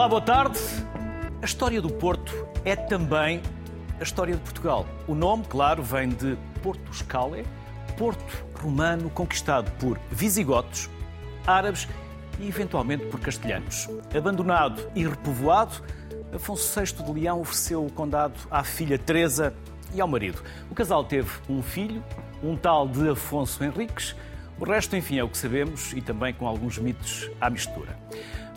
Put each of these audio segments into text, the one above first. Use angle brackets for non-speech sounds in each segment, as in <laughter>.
Olá, boa tarde. A história do Porto é também a história de Portugal. O nome, claro, vem de Porto Scale, Porto romano conquistado por visigodos, árabes e eventualmente por castelhanos. Abandonado e repovoado, Afonso VI de Leão ofereceu o condado à filha Teresa e ao marido. O casal teve um filho, um tal de Afonso Henriques. O resto, enfim, é o que sabemos e também com alguns mitos à mistura.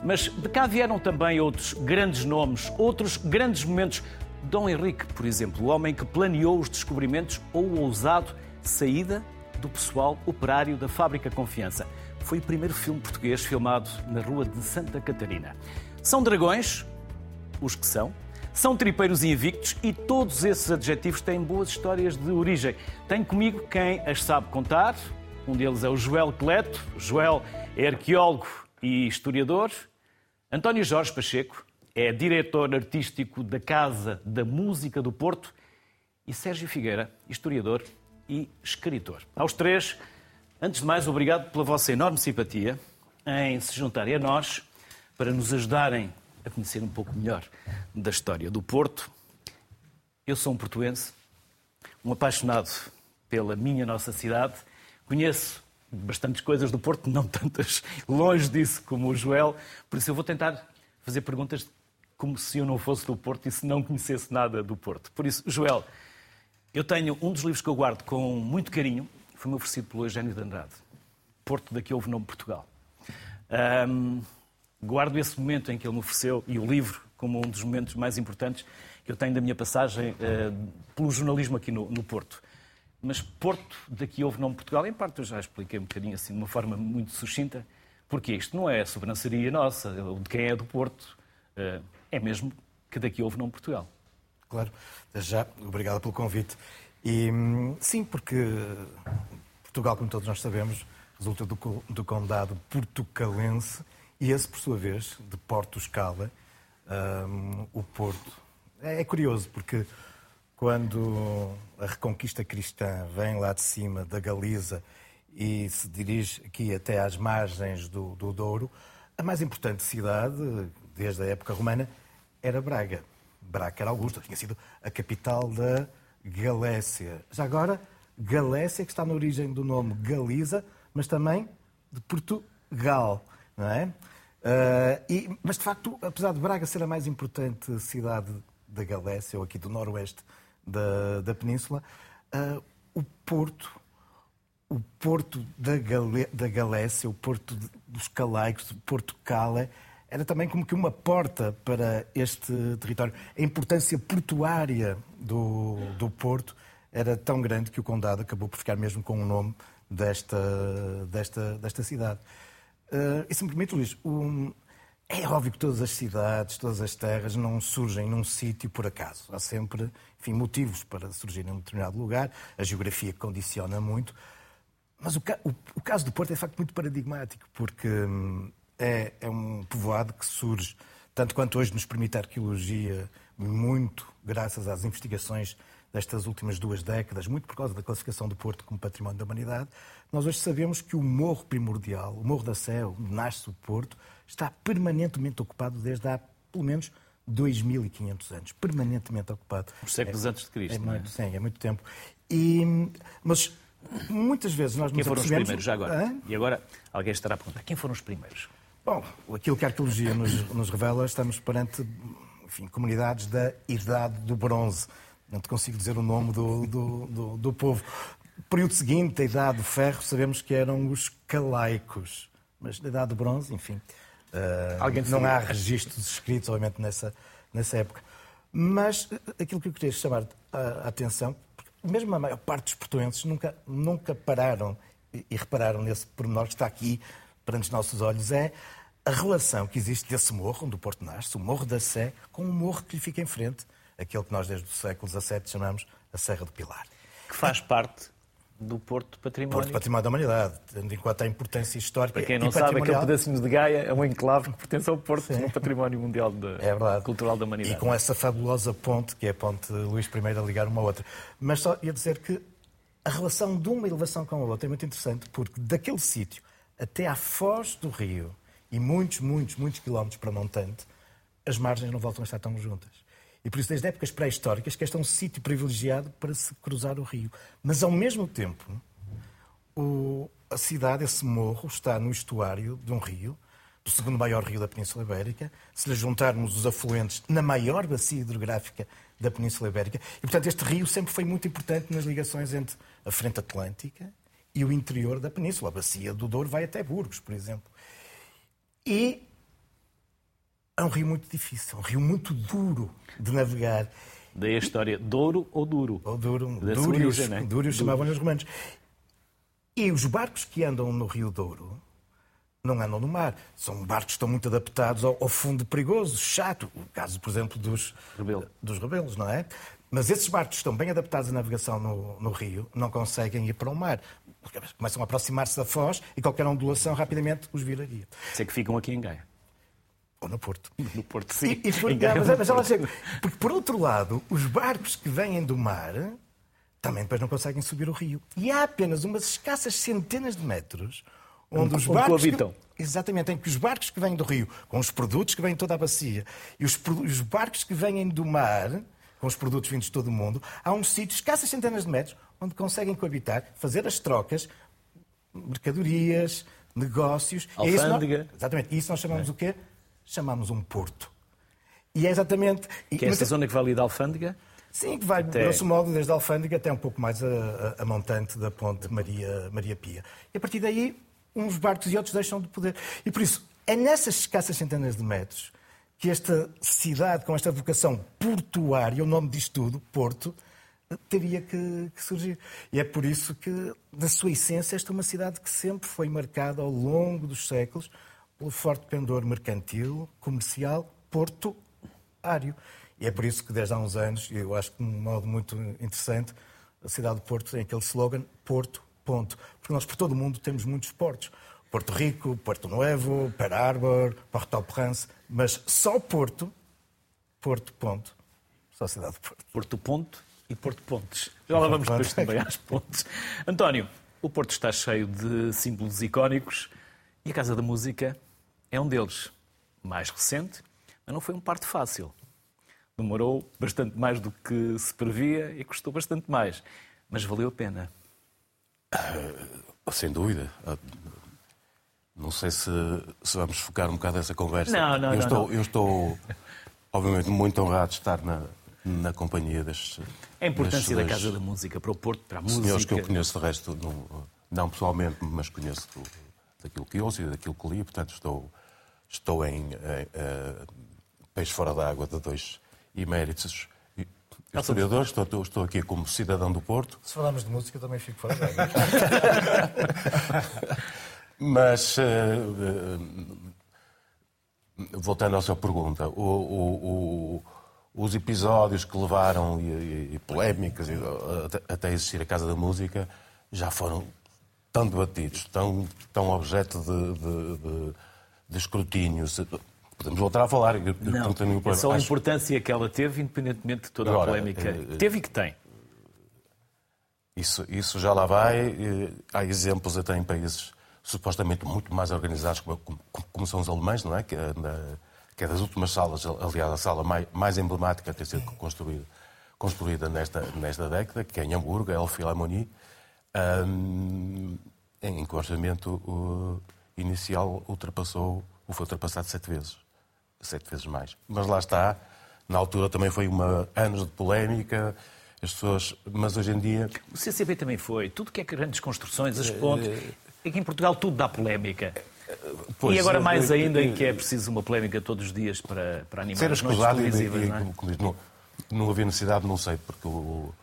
Mas de cá vieram também outros grandes nomes, outros grandes momentos. Dom Henrique, por exemplo, o homem que planeou os descobrimentos ou o ousado saída do pessoal operário da Fábrica Confiança. Foi o primeiro filme português filmado na rua de Santa Catarina. São dragões, os que são, são tripeiros invictos e todos esses adjetivos têm boas histórias de origem. Tenho comigo quem as sabe contar. Um deles é o Joel Cleto. Joel é arqueólogo e historiador. António Jorge Pacheco é diretor artístico da Casa da Música do Porto e Sérgio Figueira, historiador e escritor. Aos três, antes de mais, obrigado pela vossa enorme simpatia em se juntarem a nós para nos ajudarem a conhecer um pouco melhor da história do Porto. Eu sou um portuense, um apaixonado pela minha nossa cidade. Conheço bastantes coisas do Porto, não tantas longe disso como o Joel, por isso eu vou tentar fazer perguntas como se eu não fosse do Porto e se não conhecesse nada do Porto. Por isso, Joel, eu tenho um dos livros que eu guardo com muito carinho, foi-me oferecido pelo Eugênio de Andrade, Porto daqui houve nome Portugal. Um, guardo esse momento em que ele me ofereceu e o livro como um dos momentos mais importantes que eu tenho da minha passagem uh, pelo jornalismo aqui no, no Porto. Mas Porto, daqui houve nome Portugal, em parte eu já expliquei um bocadinho assim, de uma forma muito sucinta, porque isto não é sobranceria nossa, de quem é do Porto, eh, é mesmo que daqui houve nome Portugal. Claro, já, obrigado pelo convite. E sim, porque Portugal, como todos nós sabemos, resulta do, do condado portucalense e esse, por sua vez, de Porto Escala, um, o Porto. É, é curioso, porque quando a reconquista cristã vem lá de cima da Galiza e se dirige aqui até às margens do, do Douro, a mais importante cidade, desde a época romana, era Braga. Braga era Augusta, tinha sido a capital da Galécia. Já agora, Galécia, que está na origem do nome Galiza, mas também de Portugal, não é? Uh, e, mas, de facto, apesar de Braga ser a mais importante cidade da Galécia, ou aqui do noroeste da, da península, uh, o Porto, o Porto da, Galé, da Galécia, o Porto dos Calaicos, o Porto Cala, era também como que uma porta para este território. A importância portuária do, do Porto era tão grande que o Condado acabou por ficar mesmo com o nome desta, desta, desta cidade. Uh, e se me permite, Luís, um, é óbvio que todas as cidades, todas as terras não surgem num sítio por acaso. Há sempre enfim, motivos para surgir em um determinado lugar, a geografia condiciona muito. Mas o, o, o caso do Porto é de facto muito paradigmático, porque hum, é, é, um povoado que surge, tanto quanto hoje nos permite a arqueologia, muito graças às investigações destas últimas duas décadas, muito por causa da classificação do Porto como património da humanidade, nós hoje sabemos que o morro primordial, o Morro da Sé, onde nasce o Porto, está permanentemente ocupado desde há pelo menos 2.500 anos, permanentemente ocupado. Os séculos é, antes de Cristo. É muito, é? Sim, é muito tempo. E, mas muitas vezes nós Quem foram os primeiros, já agora? Hã? E agora alguém estará a perguntar, quem foram os primeiros? Bom, aquilo que a arqueologia nos, nos revela, estamos perante enfim, comunidades da Idade do Bronze. Não te consigo dizer o nome do, do, do, do povo. Período seguinte, a Idade do Ferro, sabemos que eram os calaicos. Mas na Idade do Bronze, enfim, uh, não há registros escritos, obviamente, nessa, nessa época. Mas eh, aquilo que eu queria chamar a, atenção, mesmo a maior parte dos portuenses nunca, nunca pararam e, e repararam nesse pormenor que está aqui perante os nossos olhos, é a relação que existe desse morro, onde o Porto nasce, o Morro da Sé, com o morro que lhe fica em frente, aquele que nós desde o século XVII chamamos a Serra do Pilar. Que faz parte do Porto Património. Porto Património da Humanidade, tendo em conta a importância histórica. Para quem não sabe, aquele pedacinho de Gaia é um enclave que pertence ao Porto, Sim. Património Mundial de... é Cultural da Humanidade. E com essa fabulosa ponte, que é a ponte Luís I a ligar uma a outra. Mas só ia dizer que a relação de uma elevação com a outra é muito interessante, porque daquele sítio até à foz do rio, e muitos, muitos, muitos quilómetros para montante, as margens não voltam a estar tão juntas. E por isso, desde épocas pré-históricas, que este é um sítio privilegiado para se cruzar o rio. Mas, ao mesmo tempo, o, a cidade, esse morro, está no estuário de um rio, do segundo maior rio da Península Ibérica. Se lhe juntarmos os afluentes na maior bacia hidrográfica da Península Ibérica. E, portanto, este rio sempre foi muito importante nas ligações entre a frente atlântica e o interior da Península. A bacia do Douro vai até Burgos, por exemplo. E é um rio muito difícil, um rio muito duro de navegar. Daí a história, Douro ou Duro? Ou Duro, Dúrios, origem, né? Dúrios chamavam os romanos. E os barcos que andam no Rio Douro não andam no mar. São barcos que estão muito adaptados ao, ao fundo perigoso, chato. O caso, por exemplo, dos, Rebelo. dos rebelos, não é? Mas esses barcos estão bem adaptados à navegação no, no rio, não conseguem ir para o mar. Começam a aproximar-se da foz e qualquer ondulação rapidamente os viraria. Isso é que ficam aqui em Gaia. Ou no Porto. <laughs> No Porto, sim. E, e por, não, mas, mas chega, porque, por outro lado, os barcos que vêm do mar também depois não conseguem subir o rio. E há apenas umas escassas centenas de metros onde os barcos. Que, exatamente, em que os barcos que vêm do rio, com os produtos que vêm de toda a bacia, e os, os barcos que vêm do mar, com os produtos vindos de todo o mundo, há um sítio, escassas centenas de metros, onde conseguem coabitar, fazer as trocas, mercadorias, negócios. Alfândega. É isso nós, exatamente. E isso nós chamamos é. o quê? Chamamos um porto. E é exatamente. Que é essa zona que vai ali da Alfândega? Sim, que vai, até... grosso modo, desde a Alfândega até um pouco mais a, a, a montante da ponte Maria, Maria Pia. E a partir daí, uns barcos e outros deixam de poder. E por isso, é nessas escassas centenas de metros que esta cidade, com esta vocação portuária, o nome diz tudo, Porto, teria que, que, surgir. E é por isso que, na sua essência, esta é uma cidade que sempre foi marcada ao longo dos séculos pelo forte pendor mercantil, comercial, portuário. E é por isso que desde há uns anos, e eu acho que de um modo muito interessante, a cidade de Porto tem aquele slogan Porto, ponto. Porque nós por todo o mundo temos muitos portos. Porto Rico, Porto Novo, Pearl Harbor, Port-au-Prince, mas só Porto, Porto, ponto. Só a cidade de Porto. Porto Ponto e Porto Pontes. Já lá vamos depois também às pontes. António, o Porto está cheio de símbolos icónicos e a Casa da Música é um deles. Mais recente, mas não foi um parto fácil. Demorou bastante mais do que se previa e custou bastante mais. Mas valeu a pena. Uh, sem dúvida. Uh, não sei se, se, vamos focar um bocado nessa conversa. Não, não, eu não, estou, não. Eu estou, obviamente, muito honrado de estar na, na companhia destes. A importância da Casa da Música para o Porto, para a música. Senhores que eu conheço de resto, não, não pessoalmente, mas conheço daquilo que ouço e daquilo que li, portanto estou, estou em, uh, peixe fora d'água de dois eméritos historiadores, estou, estou aqui como cidadão do Porto. Se falarmos de música, também fico fora d'água. <laughs> Mas, uh, voltando à sua pergunta, o, o, o, os episódios que levaram e, e, e polémicas e, até existir a Casa da Música já foram tão debatidos, tão, tão objeto de, de, de, de escrutínio. Podemos voltar a falar. Não, é só a Acho... importância que ela teve, independentemente de toda Agora, a polémica. É, teve e que tem. Isso, isso já lá vai. Há exemplos até em países supostamente muito mais organizados, como, como são os alemães, não é? Que, é na, que é das últimas salas, aliás, a sala mais, mais emblemática a ter sido construída, construída nesta, nesta década, que é em Hamburgo, a Elphilharmonie, um, em que o orçamento inicial ultrapassou, foi ultrapassado sete vezes. Sete vezes mais. Mas lá está, na altura também foi uma anos de polémica, as pessoas, mas hoje em dia. O CCB também foi. Tudo que é grandes construções, as pontes. É que em Portugal tudo dá polémica. Pois, e agora mais ainda em que é preciso uma polémica todos os dias para, para animar ser as noites televisivas, e, não, é? não, não havia necessidade, não sei, porque o,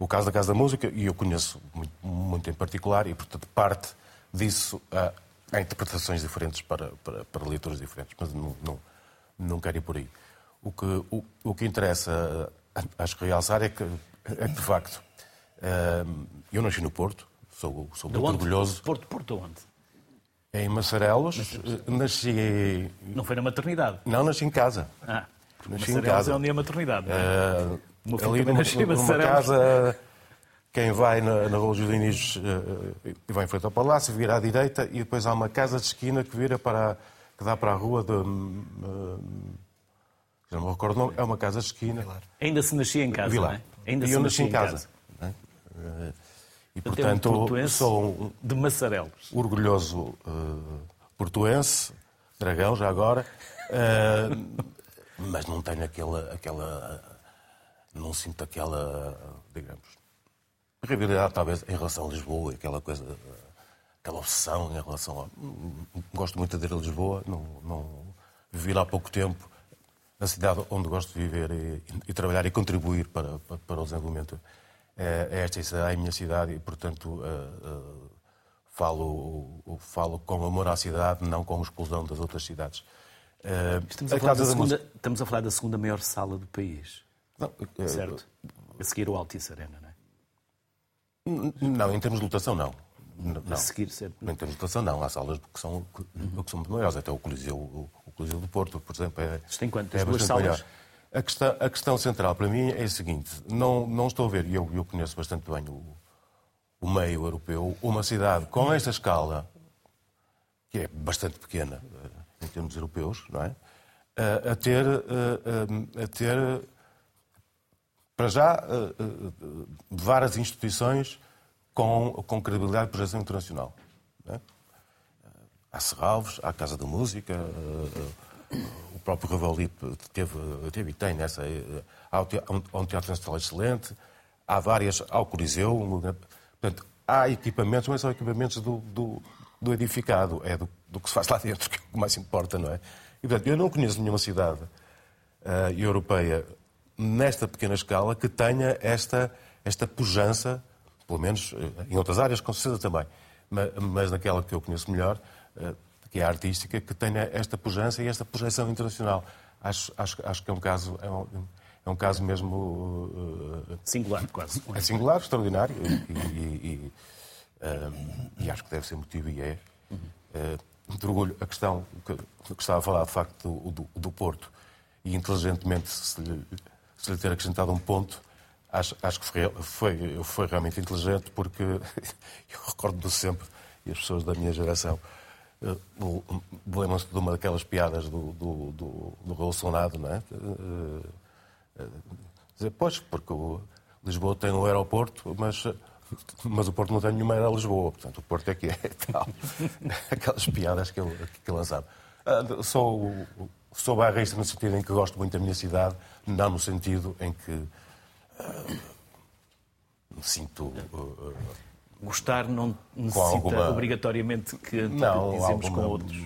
o caso da Casa da Música, e eu conheço muito, muito em particular, e portanto parte disso há, há interpretações diferentes para, para, para, leituras diferentes, mas não, não, não quero ir por aí. O que, o, o que interessa, acho que realçar, é que, é que de facto, eu nasci no Porto, sou, sou muito orgulhoso. Porto, Porto onde? Em Massarelos, nasci... Não foi na maternidade? Não, nasci em casa. Ah, nasci em casa. é onde é a maternidade. Uh, ali numa, numa casa, quem vai na, na Rua dos Diniz uh, e vai em frente ao Palácio, vira à direita e depois há uma casa de esquina que vira para que dá para a rua de uh, já não me recordo o nome, é uma casa de esquina. Ainda se nascia em casa, Vilar. não é? Ainda e se eu nascia nasci em casa. não é? Eh, E, Portanto, é um portanto, portuense sou um de Massarelos. orgulhoso eh, portuense, dragão já agora, eh, mas não tenho aquela, aquela. Não sinto aquela, digamos, rivalidade talvez em relação a Lisboa, aquela coisa, aquela obsessão em relação a. Gosto muito de ir a Lisboa, não, não vivi lá há pouco tempo, na cidade onde gosto de viver e, e trabalhar e contribuir para, para, para o desenvolvimento. É, é esta é a minha cidade e, portanto, eh, eh, falo, falo com amor à cidade, não com exclusão das outras cidades. Eh, Estamos a, falar da segunda, estamos a falar da segunda maior sala do país, Não, eh, certo? A seguir o Altice Arena, não é? Não, em termos de lotação, não. N- A não. seguir, certo? Em termos de lotação, não. Há salas que são, que, que são muito maiores. Até o Coliseu, o, Coliseu do Porto, por exemplo, é, tem quantas? é Duas bastante salas? maior. A questão, a questão central para mim é a seguinte. Não, não estou a ver, e eu, eu conheço bastante bem o, o meio europeu, uma cidade com esta escala, que é bastante pequena eh, em termos europeus, não é? A, a ter, eh, eh, a ter para já, eh, eh, várias instituições com, com credibilidade de projeção internacional. não é? Há Serralves, há a Casa da Música, eh, eh, o próprio Revolip teve, teve e tem nessa. eh, Há um- teatro nacional excelente, há várias, há o Coliseu. um- Portanto, há equipamentos, mas são equipamentos do, do, do edificado, é do, do que se faz lá dentro <laughs> que é o mais importa, não é? E, portanto, eu não conheço nenhuma cidade eh, europeia nesta pequena escala que tenha esta, esta pujança, pelo menos eh, em outras áreas, com certeza também, mas, mas naquela que eu conheço melhor, eh, que é a artística, que tenha esta pujança e esta projeção internacional. Acho, acho, acho que é um caso, é um, é um caso mesmo eh, Singular, quase. é singular, extraordinário e, e- e, eh, e acho que deve ser motivo e é. eh, de orgulho, a questão que, que estava a falar, de facto, do, do, do Porto, e inteligentemente se lhe, se lhe ter acrescentado um ponto, acho, acho que foi, foi, foi realmente inteligente, porque <laughs> eu recordo-me sempre, e as pessoas da minha geração, o- lembram-se de uma daquelas piadas do, do, do, do Raul Sonado, não é? Eh, Dizer, pois, porque o Lisboa tem um aeroporto, mas, mas o Porto não tem nenhuma aeroporto Lisboa. Portanto, o Porto é que é <laughs> tal. <laughs> Aquelas piadas que ele, que lançava. Ah, Sou, sou bairrista no sentido em que gosto muito da minha cidade, não no sentido em que ah, me sinto. ah, Gostar não necessita alguma- obrigatoriamente que Não, dizemos com outros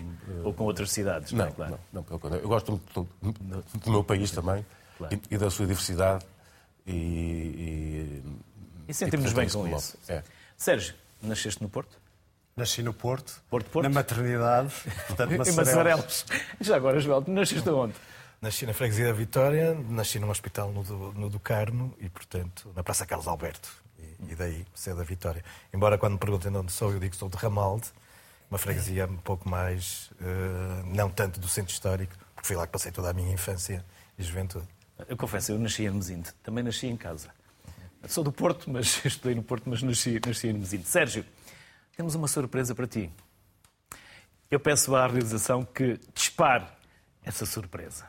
ou com outras cidades. Não, Não, é claro. não, não, pelo contrário. Eu gosto muito do, do meu país também Claro. e, e da sua diversidade. E, e, E sentimos portanto, bem é com isso. É. Sérgio, nasceste no Porto? Nasci no Porto, Porto, Porto? na maternidade, portanto, <laughs> Em Massarelos. Massarelos. Já agora, Joel, nasceste onde? Nasci na freguesia da Vitória, nasci num hospital no do, no do Carno e, portanto, na Praça Carlos Alberto. E, e daí, ser da Vitória. Embora quando me perguntem de onde sou, eu digo que sou de Ramalde, uma freguesia um pouco mais, eh, não tanto do centro histórico, porque foi lá que passei toda a minha infância e juventude. Eu confesso, eu nasci em Mesinte. Também nasci em casa. Sou do Porto, mas <laughs> estudei no Porto, mas nasci, nasci em Mesinte. Sérgio, temos uma surpresa para ti. Eu peço à realização que dispare essa surpresa.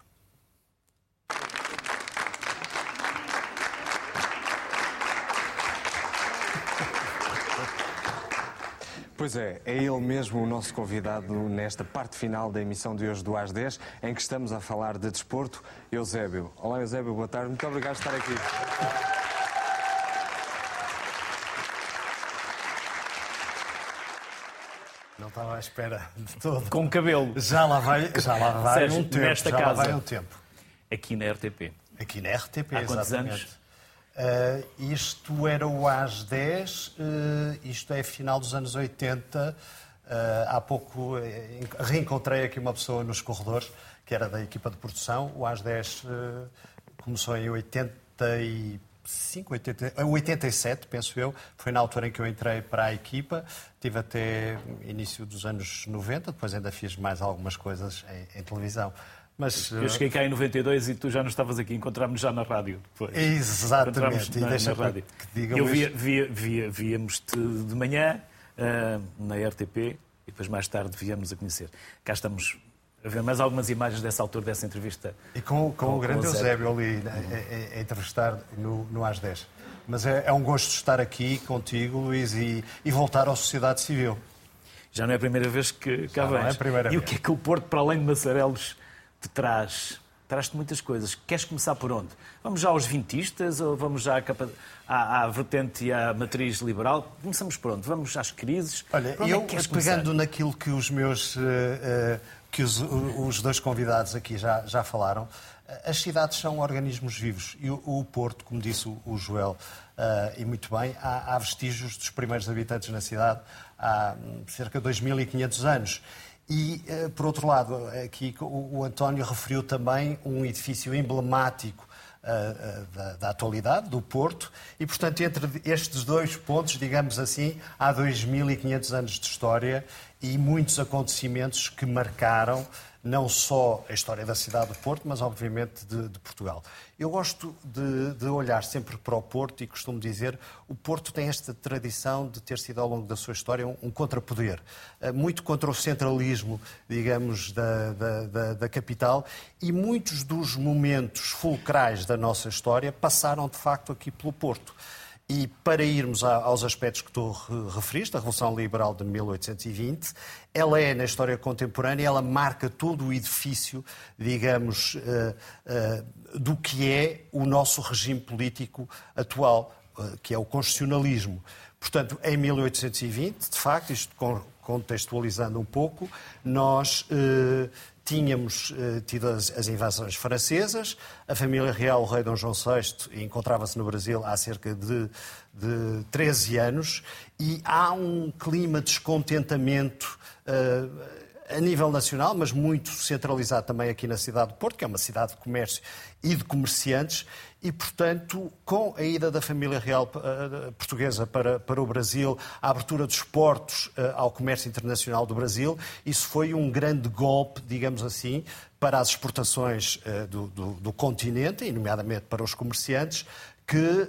Pois é, é ele mesmo o nosso convidado nesta parte final da emissão de hoje do AS 10, em que estamos a falar de desporto, Eusébio. Olá, Eusébio, boa tarde. Muito obrigado por estar aqui. Estava à espera de todo. Com cabelo. Já lá vai, já lá vai Sérgio, um tempo. nesta já lá casa. vai um tempo. Aqui na RTP. Aqui na RTP, Há quantos exatamente. anos? Ah, isto era o AS 10, ah, isto é final dos anos 80. Ah, há pouco eh, reencontrei aqui uma pessoa nos corredores, que era da equipa de produção. O AS 10 ah, começou em 85, 80, eh, 87, penso eu. Foi na altura em que eu entrei para a equipa. Tive até início dos anos 90, depois ainda fiz mais algumas coisas em, em televisão. Mas, Eu cheguei cá em 92 e tu já não estavas aqui, encontramos já na rádio. Depois. Exatamente. Encontramos E na, deixa na rádio. que digam Eu via, via, via, víamos-te de manhã ah, na RTP e depois mais tarde viemos a conhecer. Cá estamos a ver mais algumas imagens dessa altura, dessa entrevista. E com, com, com o grande com o Eusébio ali a, a, a, entrevistar no, no AS 10. Mas é, é, um gosto estar aqui contigo, Luís, e, e voltar à sociedade civil. Já não é a primeira vez que cá vens. Não é a primeira e vez. o que é que o Porto, para além de Massarelos, te traz? Traz-te muitas coisas. Queres começar por onde? Vamos já aos vintistas ou vamos já à, capa... à, à vertente e à matriz liberal? Começamos por onde? Vamos às crises? Olha, é eu pegando começar? naquilo que os meus... Uh, uh, que os, os, dois convidados aqui já, já falaram, as cidades são organismos vivos e o, o Porto, como disse o, o Joel, uh, e muito bem, há, há, vestígios dos primeiros habitantes na cidade há cerca de 2.500 anos. E, uh, por outro lado, aqui o, o António referiu também um edifício emblemático da, da, atualidade, do Porto, e, portanto, entre estes dois pontos, digamos assim, há 2.500 anos de história e muitos acontecimentos que marcaram não só a história da cidade do Porto, mas obviamente de, de Portugal. Eu gosto de, de, olhar sempre para o Porto e costumo dizer o Porto tem esta tradição de ter sido ao longo da sua história um, um contrapoder, eh, muito contra o centralismo, digamos, da, da, da, da capital e muitos dos momentos fulcrais da nossa história passaram de facto aqui pelo Porto. E para irmos aos aspectos que tu referiste, a Revolução Liberal de 1820, ela é, na história contemporânea, ela marca todo o edifício, digamos, eh, eh, do que é o nosso regime político atual, eh, que é o constitucionalismo. Portanto, em 1820, de facto, isto contextualizando um pouco, nós tínhamos eh, tido as, as, invasões francesas, a família real, o rei Dom João VI, encontrava-se no Brasil há cerca de, de 13 anos. E há um clima de descontentamento eh, a nível nacional, mas muito centralizado também aqui na cidade de Porto, que é uma cidade de comércio e de comerciantes, e, portanto, com a ida da família real uh, portuguesa para, para o Brasil, a abertura dos portos uh, ao comércio internacional do Brasil, isso foi um grande golpe, digamos assim, para as exportações uh, do, do, do, continente, e nomeadamente para os comerciantes, que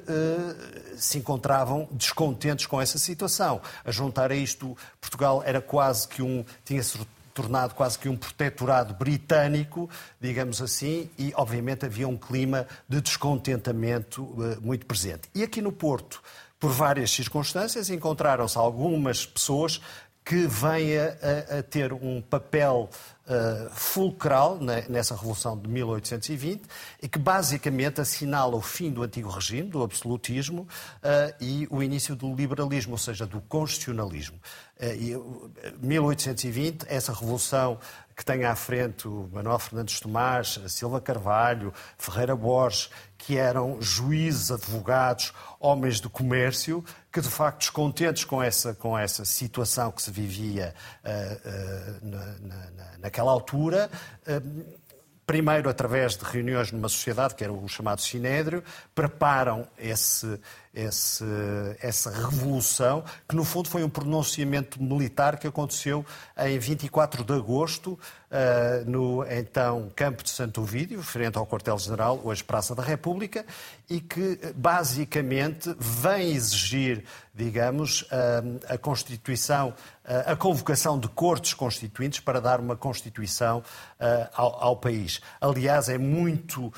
se encontravam descontentes com essa situação. A juntar a isto, Portugal era quase que um. tinha-se tornado quase que um protetorado britânico, digamos assim, e obviamente havia um clima de descontentamento uh, muito presente. E aqui no Porto, por várias circunstâncias, encontraram-se algumas pessoas que vêm a, a, ter um papel uh, fulcral nessa Revolução de 1820 e que basicamente assinala o fim do antigo regime, do absolutismo, uh, e o início do liberalismo, ou seja, do constitucionalismo. Uh, 1820, essa revolução que tem à frente o Manuel Fernandes Tomás, Silva Carvalho, Ferreira Borges, que eram juízes, advogados, homens de comércio, que de facto descontentes com essa, com essa situação que se vivia uh, uh, na, na, naquela altura, uh, primeiro através de reuniões numa sociedade, que era o chamado Sinédrio, preparam esse, esse, essa revolução, que no fundo foi um pronunciamento militar que aconteceu em 24 de agosto, uh, no então Campo de Santo Ovídio, frente ao quartel-general, hoje Praça da República, e que basicamente vem exigir, digamos, uh, a Constituição a convocação de cortes constituintes para dar uma Constituição uh, ao, ao, país. Aliás, é muito uh,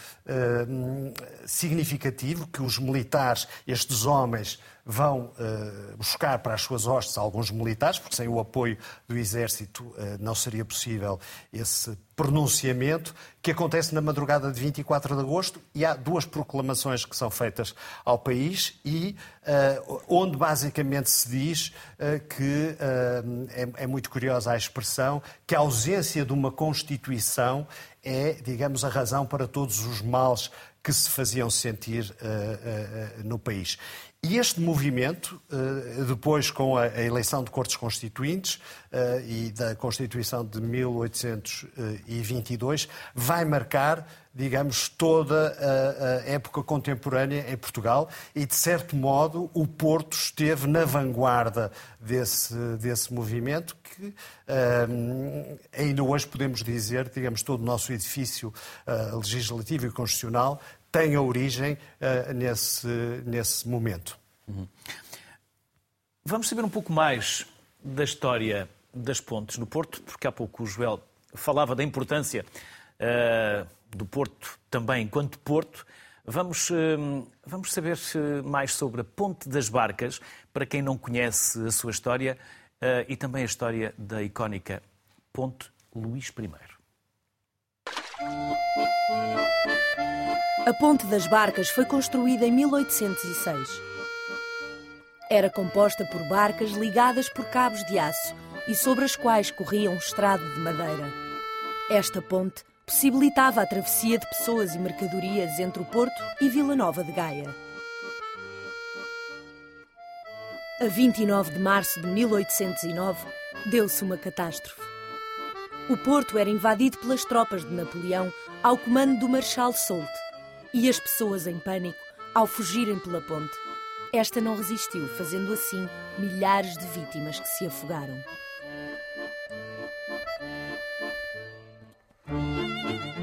significativo que os militares, estes homens, vão uh, buscar para as suas hostes alguns militares, porque sem o apoio do Exército uh, não seria possível esse pronunciamento, que acontece na madrugada de 24 de agosto, e há duas proclamações que são feitas ao país, e uh, onde basicamente se diz que é, é muito curiosa a expressão que a ausência de uma Constituição é, digamos, a razão para todos os males que se faziam sentir uh, uh, no país. E este movimento, uh, depois com a, eleição de cortes constituintes e da Constituição de 1822, vai marcar, digamos, toda a, época contemporânea em Portugal. E, de certo modo, o Porto esteve na vanguarda desse, desse movimento que ainda hoje podemos dizer, digamos, todo o nosso edifício legislativo e constitucional tem a origem uh, nesse, nesse momento. Uhum. Vamos saber um pouco mais da história das pontes no Porto, porque há pouco o Joel falava da importância uh, do Porto também enquanto Porto. Vamos, uh, vamos saber mais sobre a Ponte das Barcas, para quem não conhece a sua história, e também a história da icónica Ponte Luís I. A Ponte das Barcas foi construída em 1806. Era composta por barcas ligadas por cabos de aço e sobre as quais corria um estrado de madeira. Esta ponte possibilitava a travessia de pessoas e mercadorias entre o Porto e Vila Nova de Gaia. A 29 de março de 1809, deu-se uma catástrofe. O Porto era invadido pelas tropas de Napoleão ao comando do Marechal Soult e as pessoas em pânico ao fugirem pela ponte. Esta não resistiu, fazendo assim milhares de vítimas que se afogaram.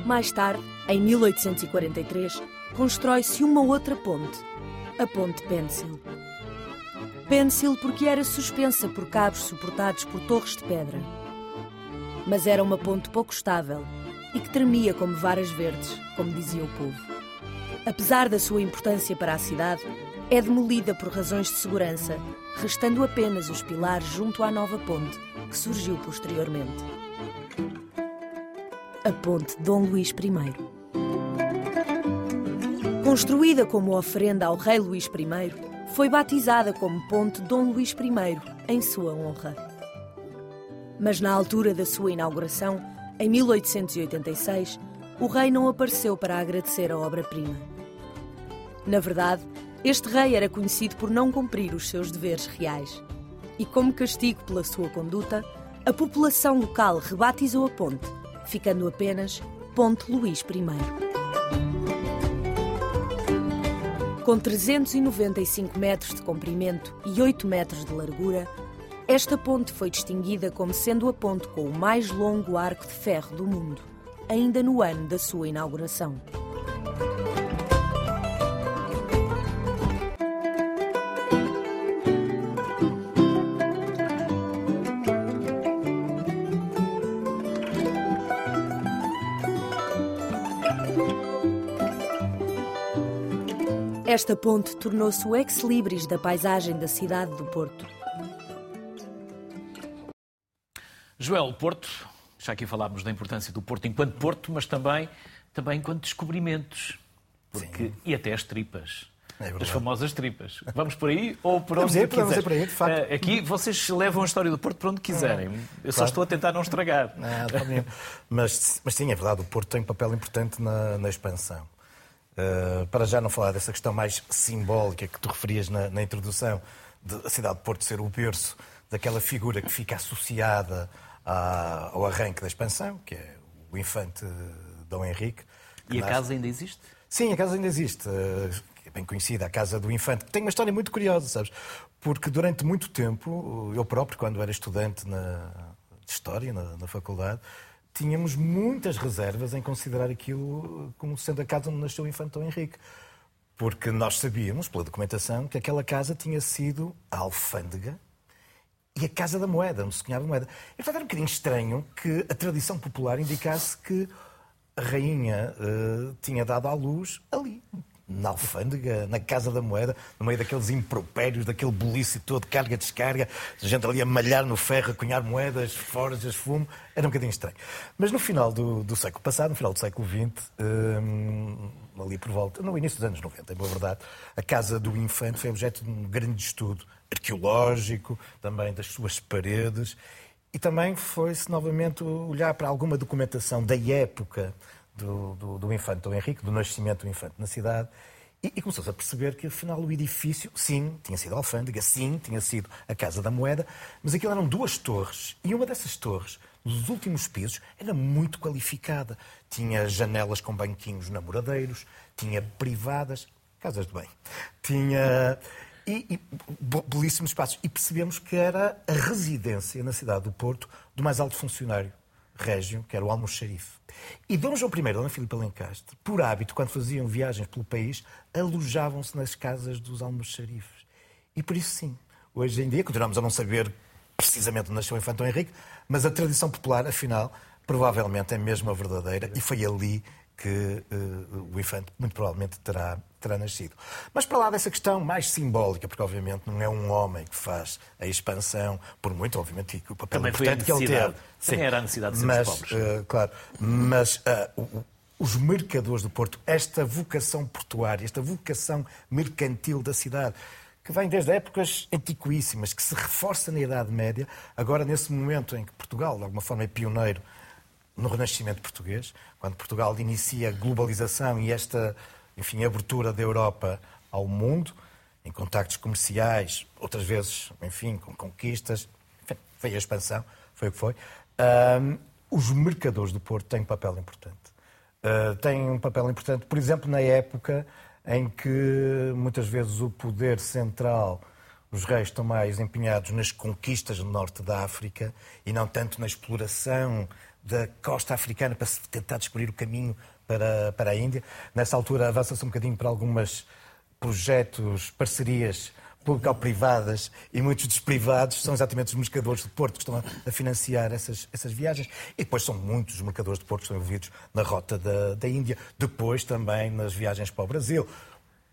Mais tarde, em 1843, constrói-se uma outra ponte, a Ponte Pencil. Pencil porque era suspensa por cabos suportados por torres de pedra. Mas era uma ponte pouco estável e que tremia como varas verdes, como dizia o povo. Apesar da sua importância para a cidade, é demolida por razões de segurança, restando apenas os pilares junto à nova ponte, que surgiu posteriormente. A Ponte Dom Luís I. Construída como oferenda ao rei Luís I, foi batizada como Ponte Dom Luís I, em sua honra. Mas na altura da sua inauguração, em 1886, o rei não apareceu para agradecer a obra-prima. Na verdade, este rei era conhecido por não cumprir os seus deveres reais. E como castigo pela sua conduta, a população local rebatizou a ponte, ficando apenas Ponte Luís I. Com 395 metros de comprimento e 8 metros de largura, esta ponte foi distinguida como sendo a ponte com o mais longo arco de ferro do mundo, ainda no ano da sua inauguração. Esta ponte tornou-se o ex-libris da paisagem da cidade do Porto. Joel, Porto, já aqui falámos da importância do Porto enquanto Porto, mas também, também enquanto descobrimentos. Porque, e até as tripas. É as famosas tripas. Vamos por aí ou por onde ir, quiser? por aí, de facto. Eh, aqui vocês levam a história do Porto para onde quiserem. Eu só claro. estou a tentar não estragar. Não, mas, mas sim, é verdade, o Porto tem um papel importante na, na expansão. Uh, para já não falar dessa questão mais simbólica que tu referias na, na introdução, de a cidade de Porto ser o berço daquela figura que fica associada à, ao arranque da expansão, que é o infante Dom Henrique. E a nasce... casa ainda existe? Sim, a casa ainda existe. É bem conhecida, a Casa do Infante, que tem uma história muito curiosa, sabes? Porque durante muito tempo, eu próprio, quando era estudante na, de História, na, na faculdade, tínhamos muitas reservas em considerar aquilo como sendo a casa onde nasceu o infante Dom Henrique. Porque nós sabíamos, pela documentação, que aquela casa tinha sido a alfândega e a Casa da Moeda, onde se cunhava moeda. E, portanto, era um bocadinho estranho que a tradição popular indicasse que a rainha uh, tinha dado à luz ali, na alfândega, na Casa da Moeda, no meio daqueles impropérios, daquele bulício todo, carga-descarga, a gente ali a malhar no ferro, a cunhar moedas, forjas, fumo, era um bocadinho estranho. Mas no final do, do século passado, no final do século XX, hum, ali por volta, no início dos anos 90, é boa verdade, a Casa do Infante foi objeto de um grande estudo arqueológico, também das suas paredes, e também foi-se novamente olhar para alguma documentação da época do, do, do infante Dom Henrique, do nascimento do infante na cidade, e, e começou-se a perceber que, afinal, o edifício, sim, tinha sido a alfândega, sim, tinha sido a Casa da Moeda, mas aquilo eram duas torres, e uma dessas torres, nos últimos pisos, era muito qualificada. Tinha janelas com banquinhos namoradeiros, tinha privadas, casas de bem, tinha... E, e belíssimos espaços. E percebemos que era a residência na cidade do Porto do mais alto funcionário régio, que era o almoxarife. E Dom João I e Dona Filipe Alencastre, por hábito, quando faziam viagens pelo país, alojavam-se nas casas dos almoxarifes. E por isso, sim, hoje em dia, continuamos a não saber precisamente onde nasceu o Infante Henrique, mas a tradição popular, afinal, provavelmente é mesmo a verdadeira e foi ali que uh, o infante muito provavelmente terá, terá nascido. Mas para lá dessa questão mais simbólica, porque obviamente não é um homem que faz a expansão, por muito, obviamente, o papel Também importante que ele teve. Sim, era a necessidade de ser mas, pobres. Uh, claro, mas uh, os mercadores do Porto, esta vocação portuária, esta vocação mercantil da cidade, que vem desde épocas antiquíssimas, que se reforça na Idade Média, agora nesse momento em que Portugal, de alguma forma, é pioneiro no Renascimento português, quando Portugal inicia a globalização e esta, enfim, abertura da Europa ao mundo, em contactos comerciais, outras vezes, enfim, com conquistas, enfim, foi a expansão, foi o que foi. Um, os mercadores do Porto têm um papel importante. Uh, têm um papel importante, por exemplo, na época em que muitas vezes o poder central, os reis estão mais empenhados nas conquistas no norte da África e não tanto na exploração da costa africana para tentar descobrir o caminho para, para a Índia. Nessa altura avança-se um bocadinho para alguns projetos, parcerias público-privadas e muitos dos privados são exatamente os mercadores de Porto que estão a, financiar essas, essas viagens. E depois são muitos os mercadores de Porto que estão envolvidos na rota da, da Índia, depois também nas viagens para o Brasil.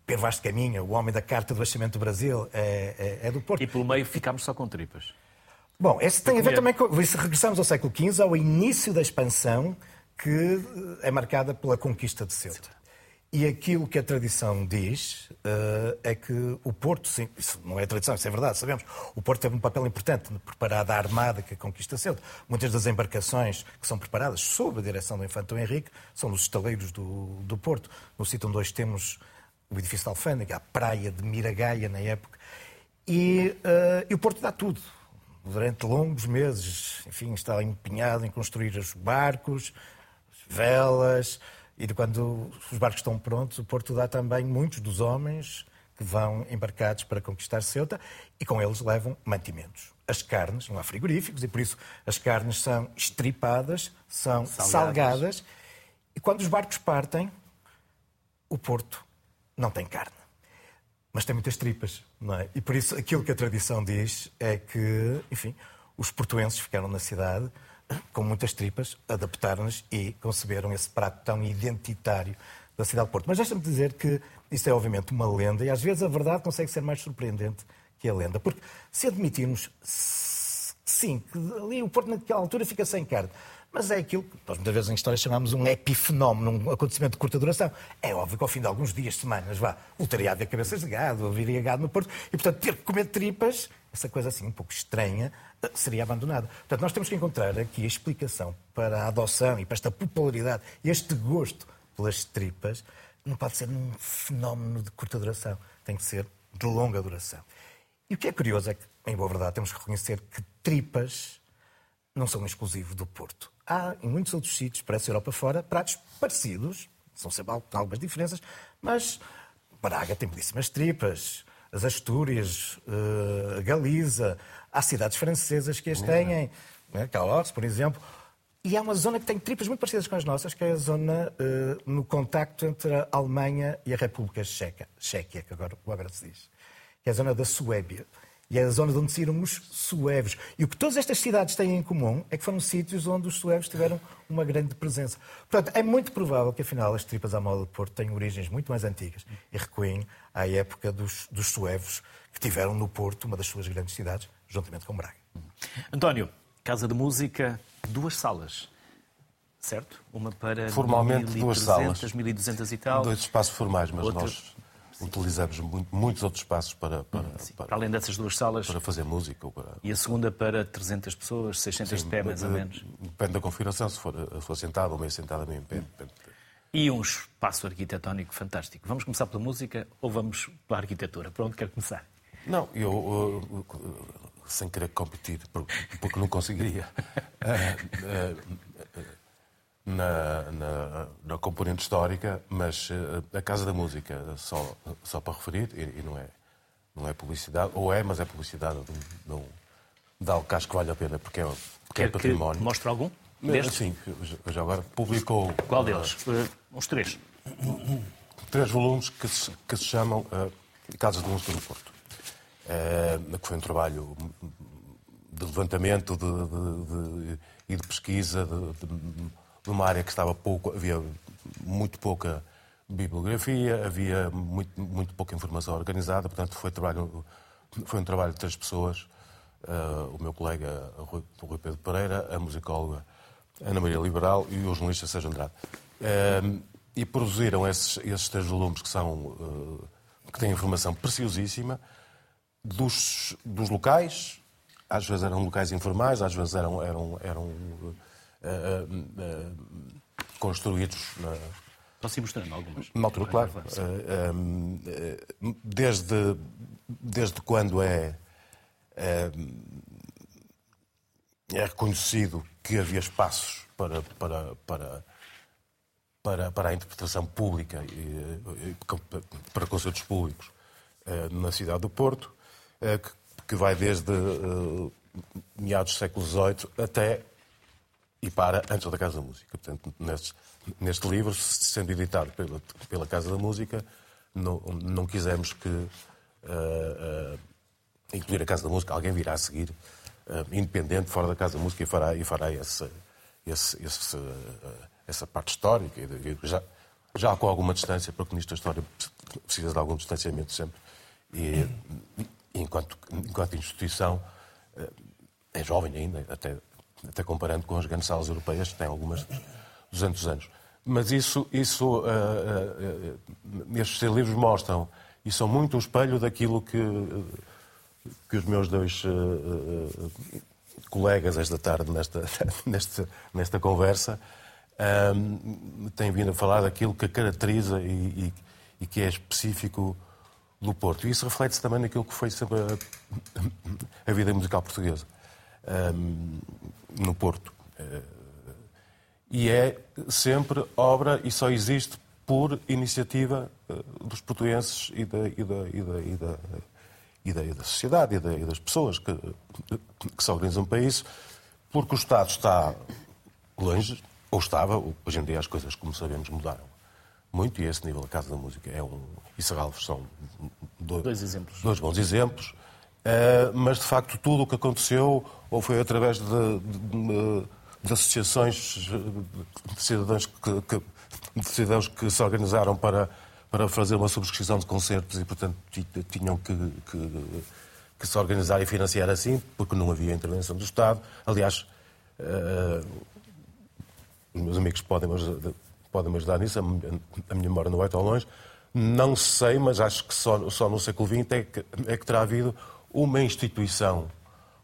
Pedro Vaz de Caminha, o homem da Carta do Bastimento do Brasil, é, é, é do Porto. E pelo meio ficámos só com tripas. Bom, esse tem a ver também com. Regressamos ao século XV, ao início da expansão, que é marcada pela conquista de Ceuta. E aquilo que a tradição diz uh, é que o Porto, sim, isso não é tradição, isso é verdade, sabemos, o Porto teve um papel importante no preparar a armada que conquista Ceuta. Muitas das embarcações que são preparadas sob a direção do Infante Henrique são nos estaleiros do, do Porto. No sítio onde hoje temos o edifício da Alfândega, a praia de Miragaia na época. E, uh, e o Porto dá tudo durante longos meses, enfim, está empenhado em construir os barcos, velas, e de quando os barcos estão prontos, o Porto dá também muitos dos homens que vão embarcados para conquistar Ceuta e com eles levam mantimentos. As carnes, não há frigoríficos, e por isso as carnes são estripadas, são salgadas, salgadas e quando os barcos partem, o Porto não tem carne mas tem muitas tripas, não é? E por isso aquilo que a tradição diz é que, enfim, os portuenses ficaram na cidade com muitas tripas, adaptaram-nos e conceberam esse prato tão identitário da cidade de Porto. Mas deixa-me dizer que isso é obviamente uma lenda e às vezes a verdade consegue ser mais surpreendente que a lenda. Porque se admitirmos, sim, que ali o Porto naquela altura fica sem carne, mas é aquilo que nós muitas vezes em história chamamos um epifenómeno, um acontecimento de curta duração. É óbvio que ao fim de alguns dias, semanas, vá, voltaria a haver cabeças de gado, haveria gado no Porto, e portanto ter que comer tripas, essa coisa assim um pouco estranha, seria abandonada. Portanto, nós temos que encontrar aqui a explicação para a adoção e para esta popularidade, este gosto pelas tripas, não pode ser um fenómeno de curta duração, tem que ser de longa duração. E o que é curioso é que, em boa verdade, temos que reconhecer que tripas não são exclusivos do Porto há em muitos outros sítios, para essa Europa fora, pratos parecidos, são sempre algumas diferenças, mas Braga tem belíssimas tripas, as Astúrias, uh, Galiza, há cidades francesas que as têm, né? Por exemplo. E há uma zona que tem tripas muito parecidas com as nossas, que é a zona uh, no contacto entre a Alemanha e a República Checa, Chequia, que agora, agora se diz, que é a zona da Suébia. E é a zona de onde saíram os suevos. E o que todas estas cidades têm em comum é que foram sítios onde os suevos tiveram uma grande presença. Portanto, é muito provável que, afinal, as tripas à moda de Porto tenham origens muito mais antigas e recuem à época dos, dos suevos que tiveram no Porto, uma das suas grandes cidades, juntamente com Braga. António, Casa de Música, duas salas certo? Uma para Formalmente 1, duas salas. 1200 e tal. Dois espaços formais, mas Outra... nós utilizamos muito, muitos outros espaços para, para, para, para, além dessas duas salas. Para fazer música. E a segunda para 300 pessoas, 600 Sim, de pé, mais ou menos? Depende da configuração, se for, se for sentado ou meio sentado, meio em pé. E um espaço arquitetónico fantástico. Vamos começar pela música ou vamos pela arquitetura? Para onde quer começar? Não, eu, sem querer competir, porque não conseguiria. Eh, <laughs> eh, na, na, na, componente histórica, mas uh, a Casa da Música, só, só para referir, e, e, não, é, não é publicidade, ou é, mas é publicidade de, de, de algo que acho que vale a pena, porque é, porque é património. Mostra algum? Destes? Sim, já agora publicou. Qual deles? Uh, uns três. Três volumes que se, que se chamam uh, Casas de Música do Porto. Uh, que foi um trabalho de levantamento de, de, de, e de pesquisa de, uma área que estava pouco, havia muito pouca bibliografia, havia muito, muito pouca informação organizada, portanto foi, trabalho, foi um trabalho de três pessoas, uh, o meu colega Rui, Rui, Pedro Pereira, a musicóloga Ana Maria Liberal e o jornalista Sérgio Andrade. Uh, e produziram esses, esses três volumes que são uh, que têm informação preciosíssima dos, dos locais, às vezes eram locais informais, às vezes eram, eram, eram construídos na. Posso ir mostrando algumas? Altura, claro. desde, desde quando é, é reconhecido que havia espaços para, para, para, para, para a interpretação pública e para concertos públicos na cidade do Porto, que vai desde meados do século XVIII até e para antes da Casa da Música. Portanto, neste, neste livro, sendo editado pela, pela Casa da Música, não, não quisemos que uh, uh, incluir a Casa da Música, alguém virá a seguir, independente, fora da Casa da Música, e fará, e fará esse, esse, esse, essa parte histórica, já, já com alguma distância, porque nisto a história precisa de algum distanciamento sempre. E, enquanto, enquanto instituição, é jovem ainda, até, até comparando com as grandes salas europeias, que têm algumas 200 anos. Mas isso, isso uh, uh, uh, estes livros mostram, e são muito um espelho daquilo que, que os meus dois colegas esta tarde, nesta, <laughs> nesta, nesta conversa, têm vindo a falar daquilo que caracteriza e, e, e que é específico do Porto. E isso reflete-se também naquilo que foi sempre a, a vida musical portuguesa um, no Porto. Uh, e é sempre obra e só existe por iniciativa uh, dos portuenses e da, e da, e da, e da, e da, e da sociedade e, e, das pessoas que, que se organizam para isso, porque o Estado está longe, ou estava, hoje em dia as coisas, como sabemos, mudaram muito, e esse nível a Casa da Música é um. E Serralves são dois, dois exemplos. Dois bons exemplos. Uh, mas, de facto, tudo o que aconteceu ou foi através de, de, de associações de cidadãos que, que, de cidadãos que se organizaram para, para fazer uma subscrição de concertos e, portanto, tinham que, que, que se organizar e financiar assim, porque não havia intervenção do Estado. Aliás, uh, os meus amigos podem podem-me ajudar nisso, a minha memória não vai tão longe. Não sei, mas acho que só, só no século XX é que, é que terá havido uma instituição,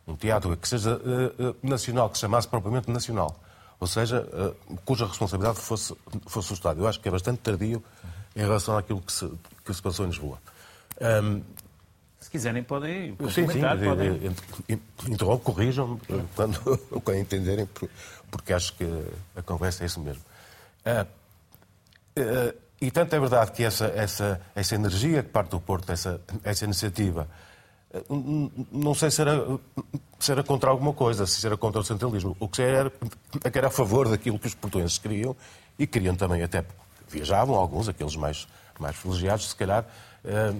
um teatro que seja uh, uh, nacional, que se chamasse propriamente nacional. Ou seja, uh, cuja responsabilidade fosse, fosse o Estado. Eu acho que é bastante tardio em relação àquilo que se, que se passou em Lisboa. Um, se quiserem, podem sim, sim, podem... interrompo, corrijam quando, <laughs> quando entenderem, porque acho que a conversa é isso mesmo. Uh, uh, e tanto é verdade que essa, essa, essa energia que parte do Porto, essa, essa iniciativa, não sei se era, se era contra alguma coisa, se era contra o centralismo. O que era, é que era a favor daquilo que os portugueses queriam e queriam também, até viajavam alguns, aqueles mais, mais privilegiados, se calhar,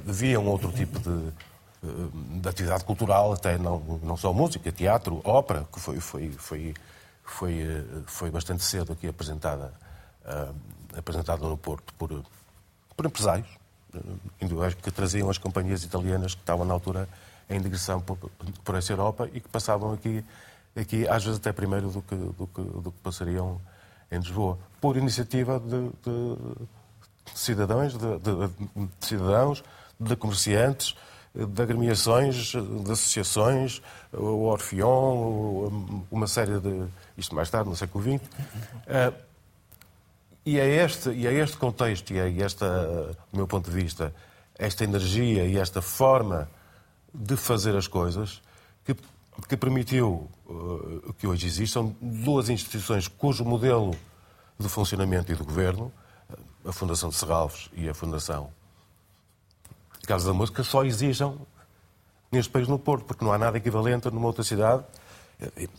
viam outro tipo de, de atividade cultural, até não, não só música, teatro, ópera, que foi, foi, foi, foi, foi bastante cedo aqui apresentada apresentada no Porto por, por empresários que traziam as companhias italianas que estavam na altura em digressão por, por essa Europa e que passavam aqui, aqui às vezes até primeiro do que, do que, do que passariam em Lisboa, por iniciativa de, de, de cidadãos, de, de, cidadãos, de comerciantes, de agremiações, de associações, o Orfeon, uma série de. Isto mais tarde, no século XX. E é este, e é este contexto, e é esta, do meu ponto de vista, esta energia e esta forma de fazer as coisas que, que permitiu uh, que hoje existam duas instituições cujo modelo de funcionamento e de governo, a Fundação de Serralves e a Fundação Casa da Música, só exijam neste país no Porto, porque não há nada equivalente numa outra cidade, e,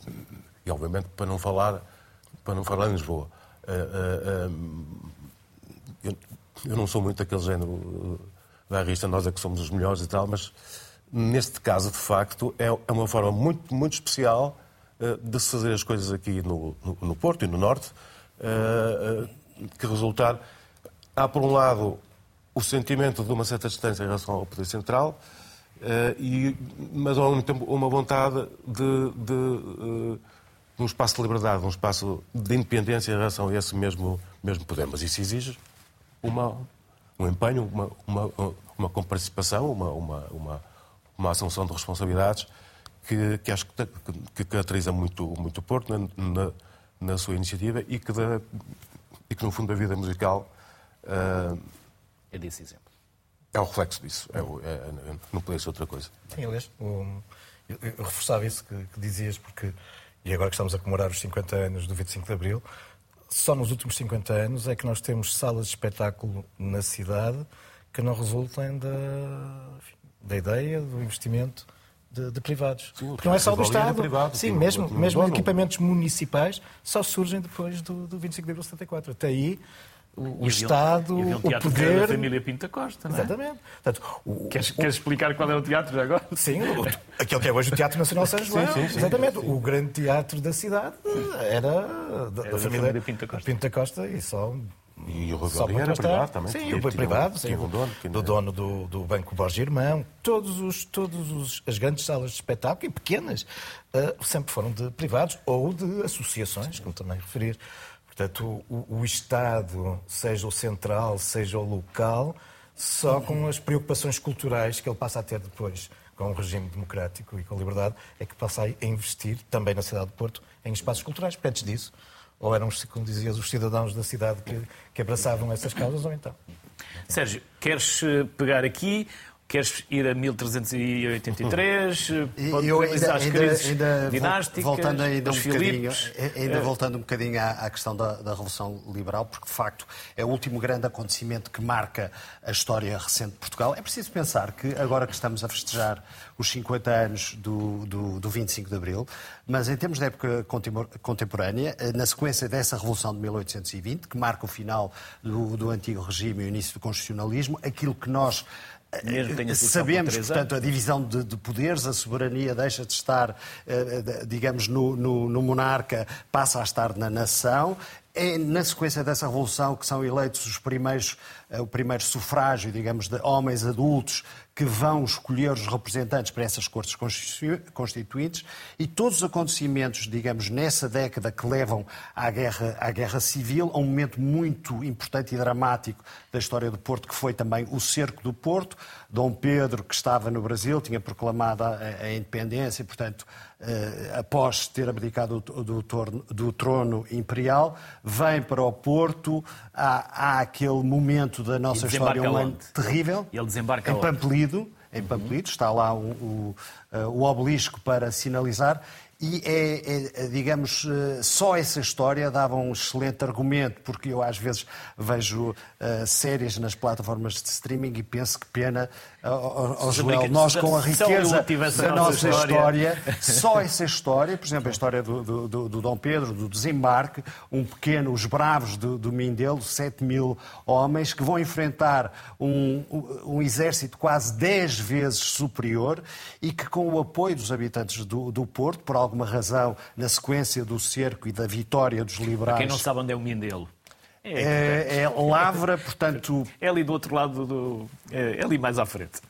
e obviamente para não falar, para não falar em Lisboa. Uh, uh, eu, eu, não sou muito daquele género da rista, nós é que somos os melhores e tal, mas neste caso, de facto, é, é uma forma muito, muito especial de se fazer as coisas aqui no, no, no Porto e no Norte, que resultar. Há, por um lado, o sentimento de uma certa distância em relação ao Poder Central, e, mas ao mesmo tempo uma vontade de, de, de um espaço de liberdade, um espaço de independência em relação a esse mesmo, mesmo poder. Mas isso exige uma, um empenho, uma, uma, uma comparticipação, uma, uma, uma, uma assunção de responsabilidades que, que acho que, que caracteriza muito, muito o Porto na, na, na sua iniciativa e que, da, e que, no fundo, a vida musical uh, é desse exemplo. É o reflexo disso. É, é, não poderia ser outra coisa. Sim, aliás, eu, eu reforçava isso que, que, dizias, porque, e agora que estamos a comemorar os 50 anos do 25 de Abril, só nos últimos 50 anos é que nós temos salas de espetáculo na cidade que não resultem da, enfim, da ideia, do investimento de, de privados. Sim, Porque não é só do Estado. Privado, Sim, mesmo, mesmo equipamentos municipais só surgem depois do, do 25 de abril de 74. Até aí o, o Estado, e o poder... da família Pinta Costa, não é? Exatamente. Portanto, o, queres, o... queres, explicar qual é o teatro já agora? Sim, o, <laughs> aquele que é hoje o Teatro Nacional São João. Sim, sim, sim, Exatamente. O grande teatro da cidade era da, da, da família, família Pinta, Costa. Pinta Costa e só e o Rebelde era privado também. Sim, o privado, sim, um dono, do dono do, do Banco Borges Irmão. Todos os, todos os, as grandes salas de espetáculo, e pequenas, uh, sempre foram de privados ou de associações, como também referir. Portanto, o, o Estado, seja o central, seja o local, só com as preocupações culturais que ele passa a ter depois com o regime democrático e com a liberdade, é que passa a investir, também na cidade de Porto, em espaços culturais. Porque antes disso, ou eram, como dizias, os cidadãos da cidade que, que abraçavam essas causas, ou então. Sérgio, queres eh, pegar aqui Queres ir a 1383? Eu ainda, as crises ainda, dinásticas, voltando ainda um bocadinho, ainda é. voltando um bocadinho à, à questão da, da, Revolução Liberal, porque de facto é o último grande acontecimento que marca a história recente de Portugal. É preciso pensar que agora que estamos a festejar os 50 anos do, do, do 25 de Abril, mas em termos de época contemporânea, na sequência dessa Revolução de 1820, que marca o final do, do antigo regime e o início do constitucionalismo, aquilo que nós Sabemos, portanto, a divisão de, de, poderes, a soberania deixa de estar, eh, digamos, no, no, no monarca, passa a estar na nação. É na sequência dessa revolução que são eleitos os primeiros, o primeiro sufrágio, digamos, de homens adultos que vão escolher os representantes para essas cortes constituintes e todos os acontecimentos, digamos, nessa década que levam à guerra, à guerra civil, a um momento muito importante e dramático da história do Porto, que foi também o cerco do Porto. Dom Pedro, que estava no Brasil, tinha proclamado a, a independência, portanto, eh, após ter abdicado do, do, do, trono imperial, vem para o Porto, há, há aquele momento da nossa história um ano terrível, ele desembarca em Pampelido, em Pampelido, está lá o, o, eh, o obelisco para sinalizar, e é, é, digamos, eh, só essa história dava um excelente argumento, porque eu às vezes vejo uh, séries nas plataformas de streaming e penso que pena, uh, uh, Joel, nós com a riqueza da nossa história. história, <laughs> só essa história, por exemplo, a história do, do, do, do Dom Pedro, do desembarque, um pequeno, os bravos do, do Mindelo, 7 mil homens, que vão enfrentar um, um, exército quase 10 vezes superior e que com o apoio dos habitantes do, do Porto, por alguma razão, na sequência do cerco e da vitória dos liberais. Para quem não sabe onde é o Mindelo. É, é, é, Lavra, portanto. É ali do outro lado, do, é, é ali mais à frente.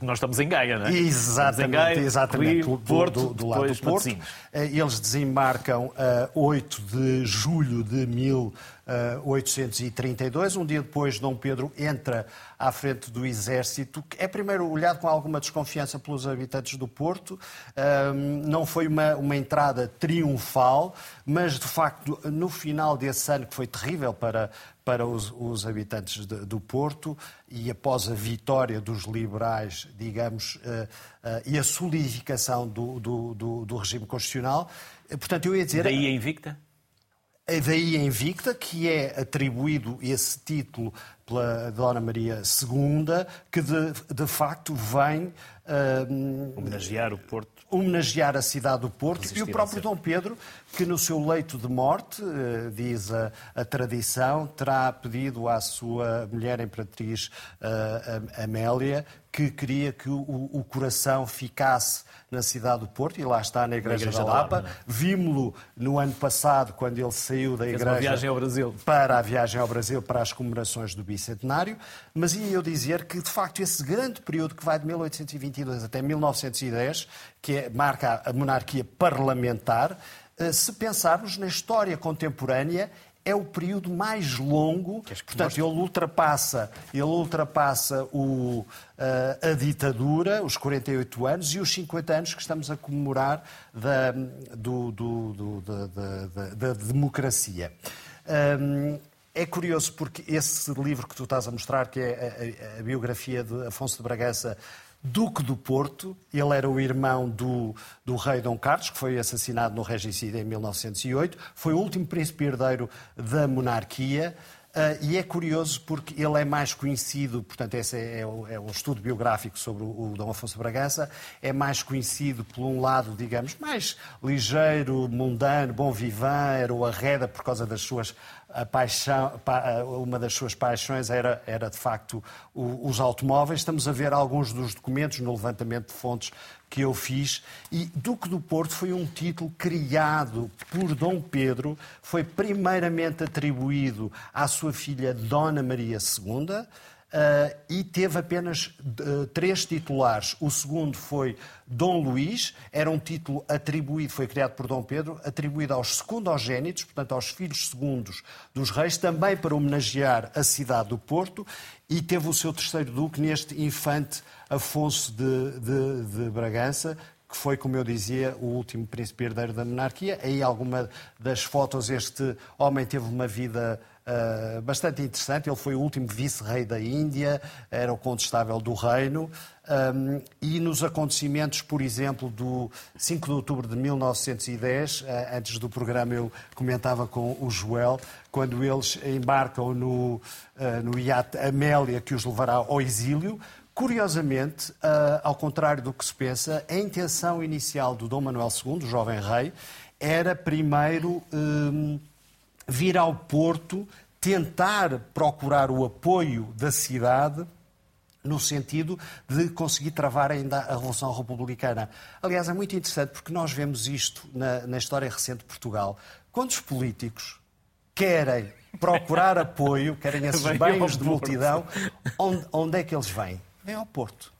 Nós estamos em Gaia, não é? Exatamente, Gaia, exatamente. Rio, Porto, do, do lado do Porto. Eh, eles desembarcam a uh, 8 de julho de 1832. Um dia depois, Dom Pedro entra à frente do exército. É primeiro olhado com alguma desconfiança pelos habitantes do Porto. não foi uma, uma entrada triunfal, mas de facto, no final desse ano, que foi terrível para, para os, os habitantes de, do Porto, e após a vitória dos liberais, digamos, uh, uh, e a solidificação do, do, do, do regime constitucional, portanto, eu ia dizer. Daí a invicta? daí a Invicta, que é atribuído esse título pela Dona Maria II, que de, de facto vem uh, homenagear o Porto. Homenagear a cidade do Porto e o próprio Dom Pedro, que no seu leito de morte, uh, diz a, a, tradição, terá pedido à sua mulher imperatriz uh, Amélia que queria que o, o, coração ficasse na cidade do Porto, e lá está na Igreja, na igreja da Lapa. Lapa é? Vimos-lo no ano passado, quando ele saiu da Igreja viagem ao Brasil. para a viagem ao Brasil, para as comemorações do Bicentenário. Mas ia eu dizer que, de facto, esse grande período que vai de 1822 até 1910, que é, marca a monarquia parlamentar, eh, se pensarmos na história contemporânea, é o período mais longo, portanto, ele ultrapassa, ele ultrapassa o, uh, a ditadura, os 48 anos, e os 50 anos que estamos a comemorar da, do, do, do, da, da, da, democracia. Um, é curioso porque esse livro que tu estás a mostrar, que é a, a, a biografia de Afonso de Bragança, Duque do Porto. Ele era o irmão do, do rei Dom Carlos, que foi assassinado no regicídio em 1908. Foi o último príncipe herdeiro da monarquia. Uh, e é curioso porque ele é mais conhecido, portanto, esse é, é, é estudo biográfico sobre o, o Dom Afonso Bragança, é mais conhecido por um lado, digamos, mais ligeiro, mundano, bom vivant, era o arreda por causa das suas a paixão, uma das suas paixões era, era de facto os automóveis. Estamos a ver alguns dos documentos no levantamento de fontes que eu fiz. E Duque do Porto foi um título criado por Dom Pedro, foi primeiramente atribuído à sua filha Dona Maria II Uh, e teve apenas uh, três titulares. O segundo foi Dom Luís, era um título atribuído, foi criado por Dom Pedro, atribuído aos secundogénitos, portanto aos filhos segundos dos reis, também para homenagear a cidade do Porto, e teve o seu terceiro duque neste infante Afonso de, de, de Bragança, que foi, como eu dizia, o último príncipe herdeiro da monarquia. Aí, alguma das fotos, este homem teve uma vida uh, bastante interessante. Ele foi o último vice-rei da Índia, era o condestável do reino. Um, e nos acontecimentos, por exemplo, do 5 de outubro de 1910, uh, ah, antes do programa eu comentava com o Joel, quando eles embarcam no, uh, no iate Amélia, que os levará ao exílio, Curiosamente, uh, ao contrário do que se pensa, a intenção inicial do Dom Manuel II, o jovem rei, era primeiro vir ao Porto, tentar procurar o apoio da cidade no sentido de conseguir travar ainda a Revolução Republicana. Aliás, é muito interessante porque nós vemos isto na, na história recente de Portugal. Quando os políticos querem procurar <laughs> apoio, querem esses banhos de multidão, onde, onde é que eles vêm? vem ao Porto.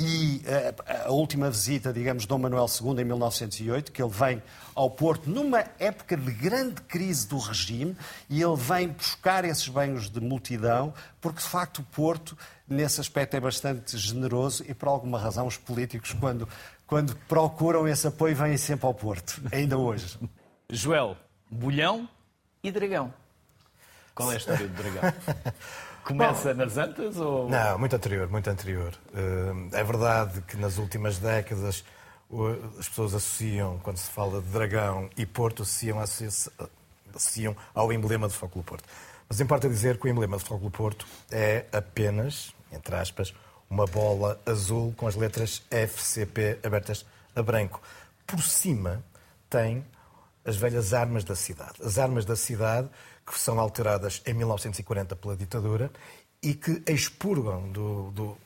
E uh, a última visita, digamos, de Dom Manuel II, em 1908, que ele vem ao Porto numa época de grande crise do regime, e ele vem buscar esses banhos de multidão, porque de facto o Porto, nesse aspecto, é bastante generoso e por alguma razão os políticos, quando, quando procuram esse apoio, vêm sempre ao Porto, ainda hoje. Joel, Bolhão e Dragão. Qual é a história do Dragão? <laughs> Começa Bom, nas Antas ou... Não, muito anterior, muito anterior. Eh, é verdade que nas últimas décadas as pessoas associam, quando se fala de dragão e Porto, associam, associam ao emblema do Futebol Porto. Mas importa dizer que o emblema do Futebol Porto é apenas, entre aspas, uma bola azul com as letras FCP abertas a branco. Por cima tem as velhas armas da cidade. As armas da cidade que são alteradas em 1940 pela ditadura e que expurgam do, do,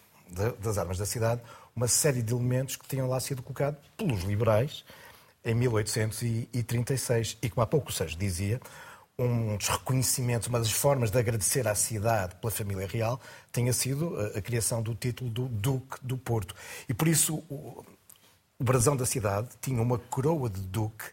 das armas da cidade uma série de elementos que tinham lá sido colocados pelos liberais em 1836 e, como há pouco o Sérgio dizia, um dos reconhecimentos, uma das formas de agradecer à cidade pela família real, tenha sido a, a criação do título do Duque do Porto. E por isso o, o brasão da cidade tinha uma coroa de Duque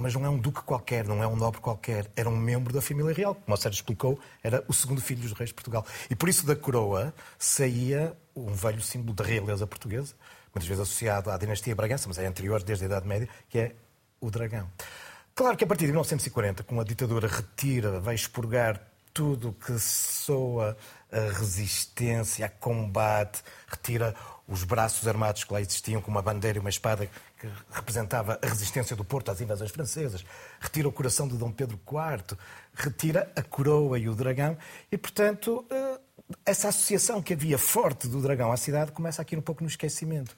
mas não é um duque qualquer, não é um nobre qualquer, era um membro da família real. Como o Sérgio explicou, era o segundo filho dos reis de Portugal. E por isso da coroa saía um velho símbolo da realeza portuguesa, muitas vezes associado à dinastia Bragança, mas é anterior desde a Idade Média, que é o dragão. Claro que a partir de 1940, com a ditadura retira, vai expurgar tudo que soa a resistência, a combate, retira os braços armados que lá existiam, com uma bandeira e uma espada que representava a resistência do Porto às invasões francesas, retira o coração de Dom Pedro IV, retira a coroa e o dragão, e, portanto, eh, essa associação que havia forte do dragão à cidade começa aqui um pouco no esquecimento.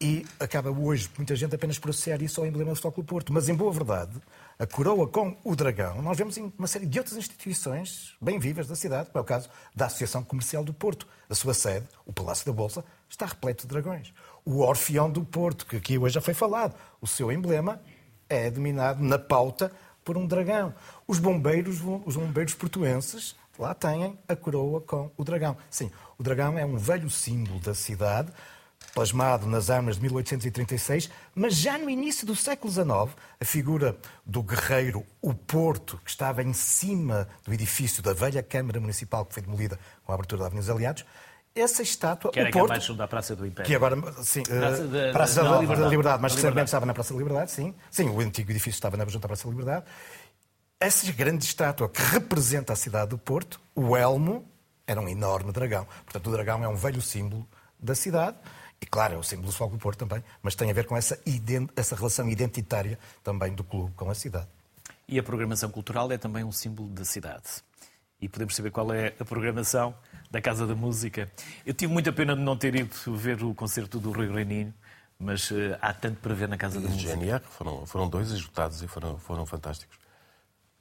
E acaba hoje muita gente apenas por associar isso ao emblema do Futebol Porto. Mas, em boa verdade, a coroa com o dragão, nós vemos em uma série de outras instituições bem vivas da cidade, como é o caso da Associação Comercial do Porto. A sua sede, o Palácio da Bolsa, está repleto de dragões. O Orfeão do Porto, que aqui hoje já foi falado, o seu emblema é dominado na pauta por um dragão. Os bombeiros, os bombeiros portuenses lá têm a coroa com o dragão. Sim, o dragão é um velho símbolo da cidade, plasmado nas armas de 1836, mas já no início do século XIX, a figura do guerreiro, o Porto, que estava em cima do edifício da velha Câmara Municipal, que foi demolida com a abertura da Avenida dos Aliados, essa estátua, que era o Porto, mais da Praça do Império. que agora, sim, Praça, de, Praça da, da, Liberdade, Liberdade mas Liberdade. estava na Praça da Liberdade, sim. Sim, o antigo edifício estava na junto à Praça da Liberdade. Essa grande estátua que representa a cidade do Porto, o elmo, era um enorme dragão. Portanto, o dragão é um velho símbolo da cidade. E claro, é o símbolo do do Porto também, mas tem a ver com essa, essa relação identitária também do clube com a cidade. E a programação cultural é também um símbolo da cidade. E podemos saber qual é a programação da Casa da Música. Eu tive muita pena de não ter ido ver o concerto do Rui Reininho, mas uh, há tanto para ver na Casa da Música. GNR foram, foram dois esgotados e foram, foram fantásticos.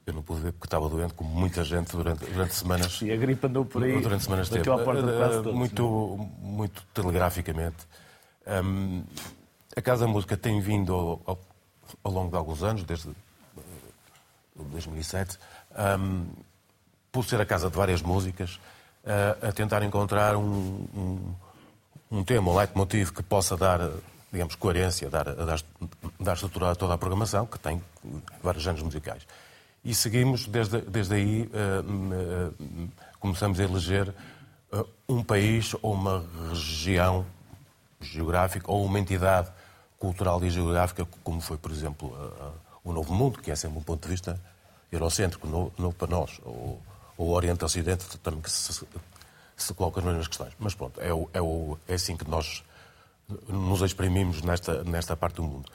Eu não pude ver porque estava doente, como muita gente durante, durante semanas. E a gripe andou por aí. Durante semanas teve. À porta de quase todos, muito, muito telegraficamente. Um, a Casa da Música tem vindo ao, ao, ao, longo de alguns anos, desde 2007, um, por ser a casa de várias músicas, uh, a tentar encontrar um, um, um tema, um leitmotiv que possa dar, digamos, coerência, dar, dar, dar estrutura a toda a programação, que tem vários géneros musicais. E seguimos, desde, desde aí, uh, uh, começamos a eleger um país ou uma região geográfica ou uma entidade cultural e geográfica, como foi, por exemplo, o Novo Mundo, que é sempre um ponto de vista eurocêntrico, novo, novo para nós, ou, ou Oriente-Ocidente, também que se, se coloca nas questões. Mas pronto, é, o, é, o, é assim que nós nos exprimimos nesta, nesta parte do mundo.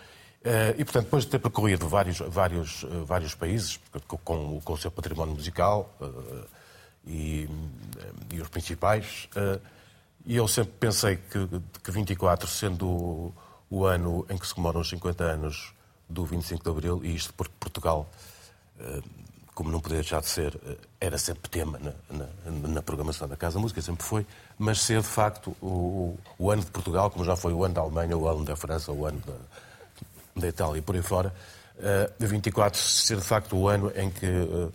E, portanto, depois de ter percorrido vários, vários, vários países, com, com o seu património musical e, e os principais, e eu sempre pensei que, que 24, sendo o, o, ano em que se comemoram os 50 anos do 25 de Abril, e isto porque Portugal, como não podia deixar de ser, era sempre tema na, na, na programação da Casa Música, sempre foi, mas ser de facto o, o, ano de Portugal, como já foi o ano da Alemanha, o ano da França, o ano da, da Itália e por aí fora, uh, 24 ser de facto o ano em que uh,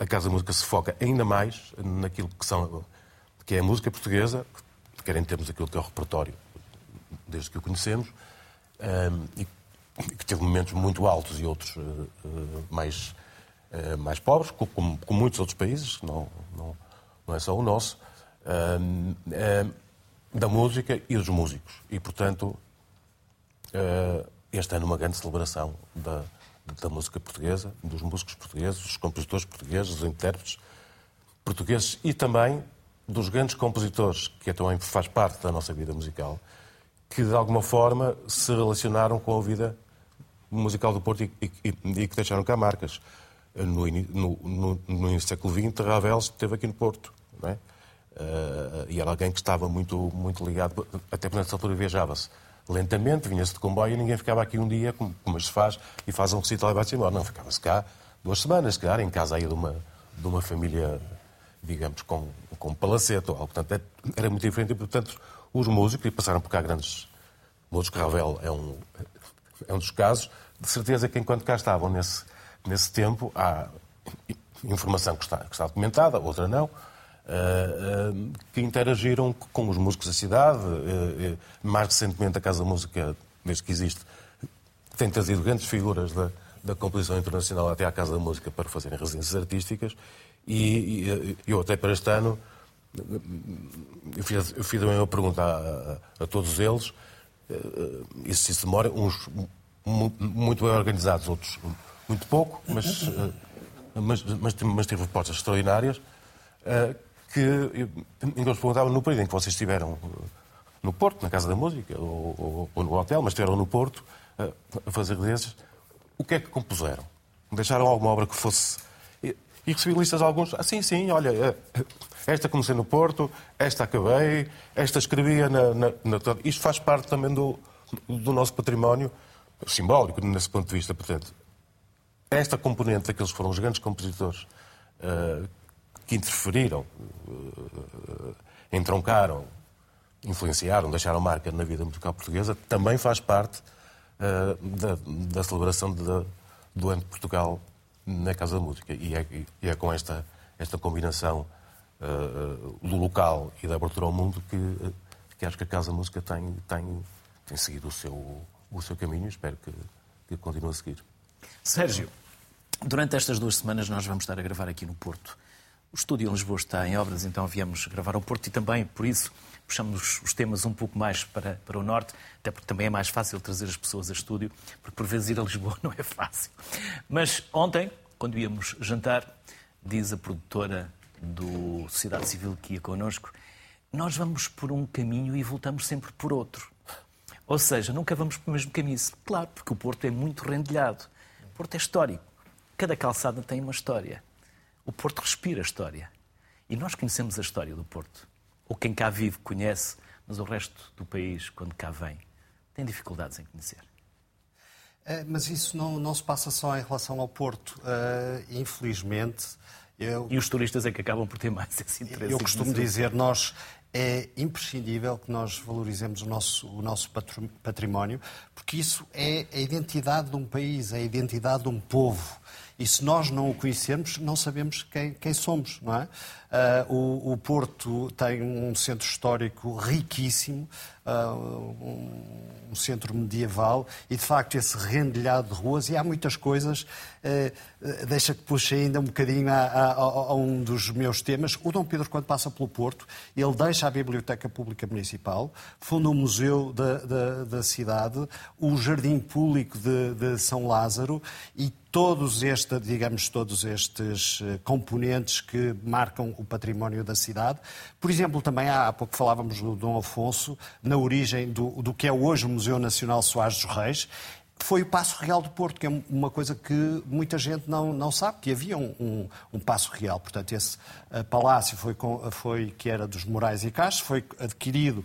a Casa da Música se foca ainda mais naquilo que, são, que é a música portuguesa, quer em termos daquilo que é o repertório, desde que o conhecemos, um, e que teve momentos muito altos e outros uh, mais, mais pobres, como, muitos outros países, não, não, não é só o nosso, da música e dos músicos. E, portanto, este ano uma grande celebração da, da música portuguesa, dos músicos portugueses, dos compositores portugueses, dos intérpretes portugueses e também dos grandes compositores, que também faz parte da nossa vida musical, que de alguma forma se relacionaram com a vida musical do Porto e, e, e que deixaram cá marcas. No, no, no, no século XX, Ravel esteve aqui no Porto. Não é? Uh, e era alguém que estava muito, muito ligado, até porque nessa altura viajava-se lentamente, vinha-se de comboio e ninguém ficava aqui um dia, como, como se faz, e faz um recital e vai-se embora. Não, ficava-se cá duas semanas, se calhar, em casa aí de uma, de uma família, digamos, com, com palacete ou algo. Portanto, era muito diferente e, portanto, os músicos, e passaram por cá grandes músicos, Ravel é um, é um dos casos, de certeza que enquanto cá estavam nesse, nesse tempo, há informação que está, que está documentada, outra não, que interagiram com os músicos da cidade. Mais recentemente, a Casa da Música, desde que existe, tem trazido grandes figuras da, da composição internacional até à Casa da Música para fazerem residências artísticas. E, e eu, até para este ano, eu fiz, eu fiz uma pergunta a, a, a todos eles, e se isso demora, uns muito bem organizados, outros muito pouco, mas, mas, mas, mas tive propostas extraordinárias que ainda os perguntava no período em que vocês estiveram no Porto, na Casa da Música, ou, ou, ou no hotel, mas estiveram no Porto a fazer desses, o que é que compuseram? Deixaram alguma obra que fosse. E, e recebi listas alguns. Ah, sim, sim, olha, esta comecei no Porto, esta acabei, esta escrevia na. na, na... Isto faz parte também do, do nosso património simbólico, nesse ponto de vista. Portanto, esta componente daqueles que foram os grandes compositores uh, que interferiram, uh, entroncaram, influenciaram, deixaram marca na vida musical portuguesa, também faz parte uh, da, da, celebração de, do ano de Portugal na Casa da Música. E é, e é com esta, esta combinação do local e da abertura ao mundo que, que acho que a Casa da Música tem, tem, tem seguido o seu, o seu caminho e espero que, que continue a seguir. Sérgio, durante estas duas semanas nós vamos estar a gravar aqui no Porto. O estúdio em Lisboa está em obras, então viemos gravar ao Porto e também, por isso, puxamos os temas um pouco mais para, para o norte, até porque também é mais fácil trazer as pessoas a estúdio, porque por vezes ir a Lisboa <laughs> não é fácil. Mas ontem, quando íamos jantar, diz a produtora do Sociedade Civil que ia connosco, nós vamos por um caminho e voltamos sempre por outro. Ou seja, nunca vamos pelo mesmo caminho. Claro, porque o Porto é muito rendilhado. O Porto é histórico. Cada calçada tem uma história. O Porto respira história. E nós conhecemos a história do Porto. Ou quem cá vive conhece, mas o resto do país, quando cá vem, tem dificuldades em conhecer. É, mas isso não, não se passa só em relação ao Porto. Uh, infelizmente. Eu, e os turistas é que acabam por ter mais <laughs> esse interesse. Eu costumo dizer, nós é imprescindível que nós valorizemos o nosso, o nosso património, porque isso é a identidade de um país, é a identidade de um povo. E se nós não o conhecermos, não sabemos quem, quem somos, não é? Uh, o, o, Porto tem um centro histórico riquíssimo, uh, um, um, centro medieval, e de facto esse rendilhado de ruas, e há muitas coisas, uh, deixa que puxe ainda um bocadinho a, a, a, um dos meus temas. O Dom Pedro, quando passa pelo Porto, ele deixa a Biblioteca Pública Municipal, funda o Museu da, da, da cidade, o Jardim Público de, de São Lázaro, e todos estes, digamos, todos estes componentes que marcam o património da cidade. Por exemplo, também há, pouco falávamos do Dom Afonso, na origem do, do que é hoje o Museu Nacional Soares dos Reis, foi o Passo Real do Porto, que é uma coisa que muita gente não, não sabe, que havia um, um, um Passo Real. Portanto, esse uh, palácio foi, foi, que era dos Morais e Castro, foi adquirido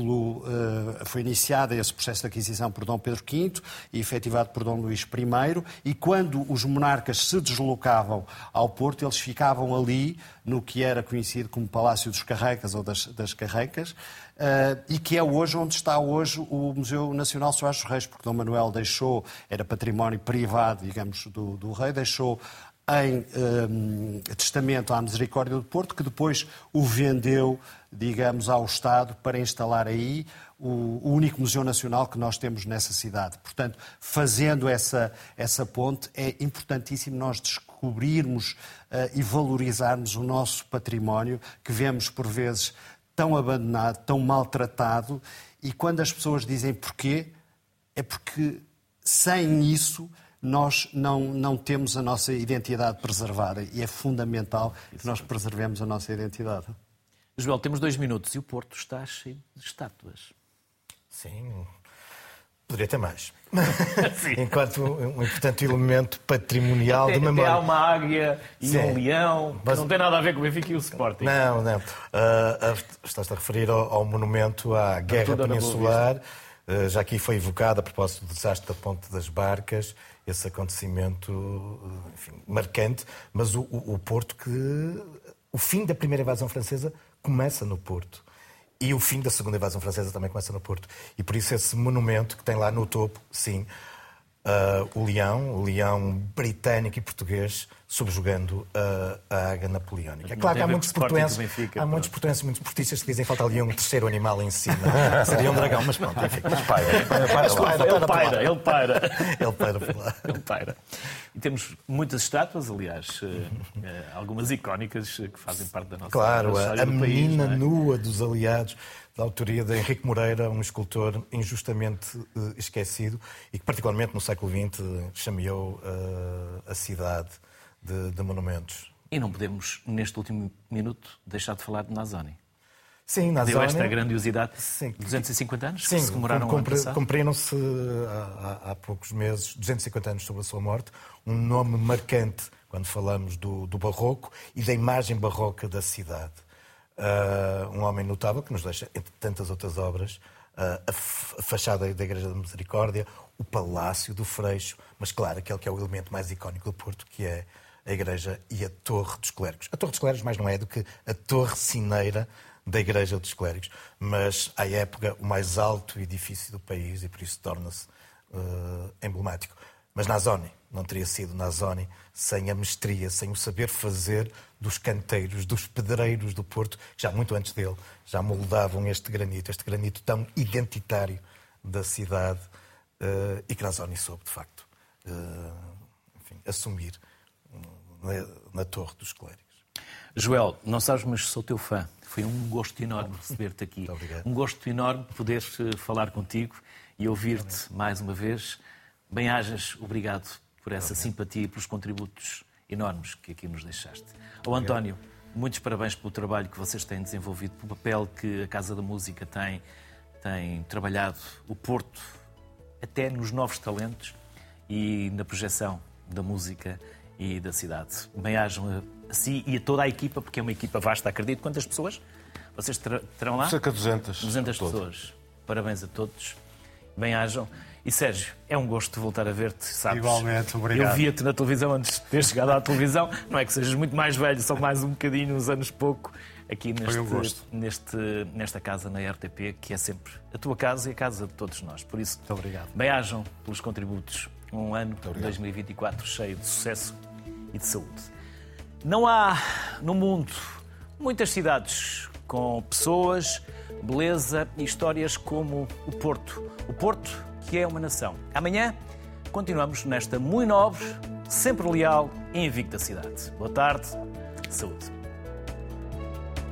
pelo, uh, foi iniciado esse processo de aquisição por Dom Pedro V e efetivado por Dom Luís I, e quando os monarcas se deslocavam ao Porto, eles ficavam ali, no que era conhecido como Palácio dos Carrecas ou das, das Carrecas, uh, e que é hoje onde está hoje o Museu Nacional Soares dos Reis, porque Dom Manuel deixou, era património privado, digamos, do, do rei, deixou em um, testamento à Misericórdia do Porto, que depois o vendeu, digamos, ao Estado para instalar aí o, o, único Museu Nacional que nós temos nessa cidade. Portanto, fazendo essa, essa ponte, é importantíssimo nós descobrirmos uh, e valorizarmos o nosso património, que vemos por vezes tão abandonado, tão maltratado, e quando as pessoas dizem porquê, é porque sem isso nós não, não temos a nossa identidade preservada e é fundamental que nós preservemos a nossa identidade. Joel, temos dois minutos e o Porto está cheio de estátuas. Sim, poderia ter mais. <laughs> Enquanto um importante elemento patrimonial até, de memória. Até há uma águia e Sim. um leão, Mas... não tem nada a ver com o Benfica e o Sporting. Não, não. Uh, uh, estás-te a referir ao, ao monumento à Guerra Peninsular. Uh, já aqui foi evocado a propósito do desastre da Ponte das Barcas esse acontecimento enfim, marcante, mas o, o, o Porto que. O fim da primeira invasão francesa começa no Porto. E o fim da segunda invasão francesa também começa no Porto. E por isso esse monumento que tem lá no topo, sim, uh, o leão, o leão britânico e português, subjugando a, a águia napoleónica. É claro que há muitos portuenses, Benfica, há muitos portuenses, muitos portistas que dizem que falta ali um terceiro animal em cima. <laughs> Seria um dragão, mas pronto, enfim. Mas paira. Ele paira, ele paira. Ele paira por lá. <laughs> Ele paira. E temos muitas estátuas, aliás, eh, algumas icónicas que fazem parte da nossa Claro, a, a menina país, é? nua dos aliados da autoria de Henrique Moreira, um escultor injustamente uh, esquecido e que, particularmente no século XX, chameou uh, a cidade de, de monumentos. E não podemos, neste último minuto, deixar de falar de Nazoni. Sim, na Deu esta grandiosidade. Sim. 250 anos Sim, que se comemoraram cumpri- cumpriram-se há, há- há poucos meses 250 anos sobre a sua morte. Um nome marcante quando falamos do, do barroco e da imagem barroca da cidade. Ah, um homem notável que nos deixa, entre tantas outras obras, ah, a, a fachada da Igreja da Misericórdia, o Palácio do Freixo, mas claro, aquele que é o elemento mais icónico do Porto, que é a Igreja e a Torre dos Clérigos. A Torre dos Clérigos mais não é do que a Torre Cineira da Igreja dos Clérigos, mas à época o mais alto edifício do país e por isso torna-se eh, emblemático. Mas Nazoni não teria sido Nazoni sem a mestria, sem o saber fazer dos canteiros, dos pedreiros do Porto, que já muito antes dele já moldavam este granito, este granito tão identitário da cidade eh, e que Nazoni soube, de facto, eh, enfim, assumir na, na Torre dos Clérigos. Joel, não sabes, mas sou teu fã. Foi um gosto enorme receber-te aqui. Muito obrigado. Um gosto enorme poder eh, falar contigo e ouvir-te mais uma vez. Bem-ajas, obrigado por essa simpatia e pelos contributos enormes que aqui nos deixaste. Ao António, muitos parabéns pelo trabalho que vocês têm desenvolvido, pelo papel que a Casa da Música tem, tem trabalhado o Porto, até nos novos talentos e na projeção da música e da cidade. Bem-ajam a, si e a toda a equipa, porque é uma equipa vasta, acredito. Quantas pessoas vocês ter- terão lá? Cerca de 200. 200 todo. pessoas. Parabéns a todos. Bem-ajam. E Sérgio, é um gosto voltar a ver-te, sabes? Igualmente, obrigado. Eu via-te na televisão antes de ter chegado à televisão. Não é que sejas muito mais velho, só mais um bocadinho, uns anos pouco, aqui neste, neste, nesta casa na RTP, que é sempre a tua casa e a casa de todos nós. Por isso, Muito obrigado. bem-ajam pelos contributos. Um ano, 2024, cheio de sucesso e de saúde. Não há no mundo muitas cidades com pessoas, beleza e histórias como o Porto. O Porto, que é uma nação. Amanhã continuamos nesta muito nobre, sempre leal e invicta cidade. Boa tarde, saúde.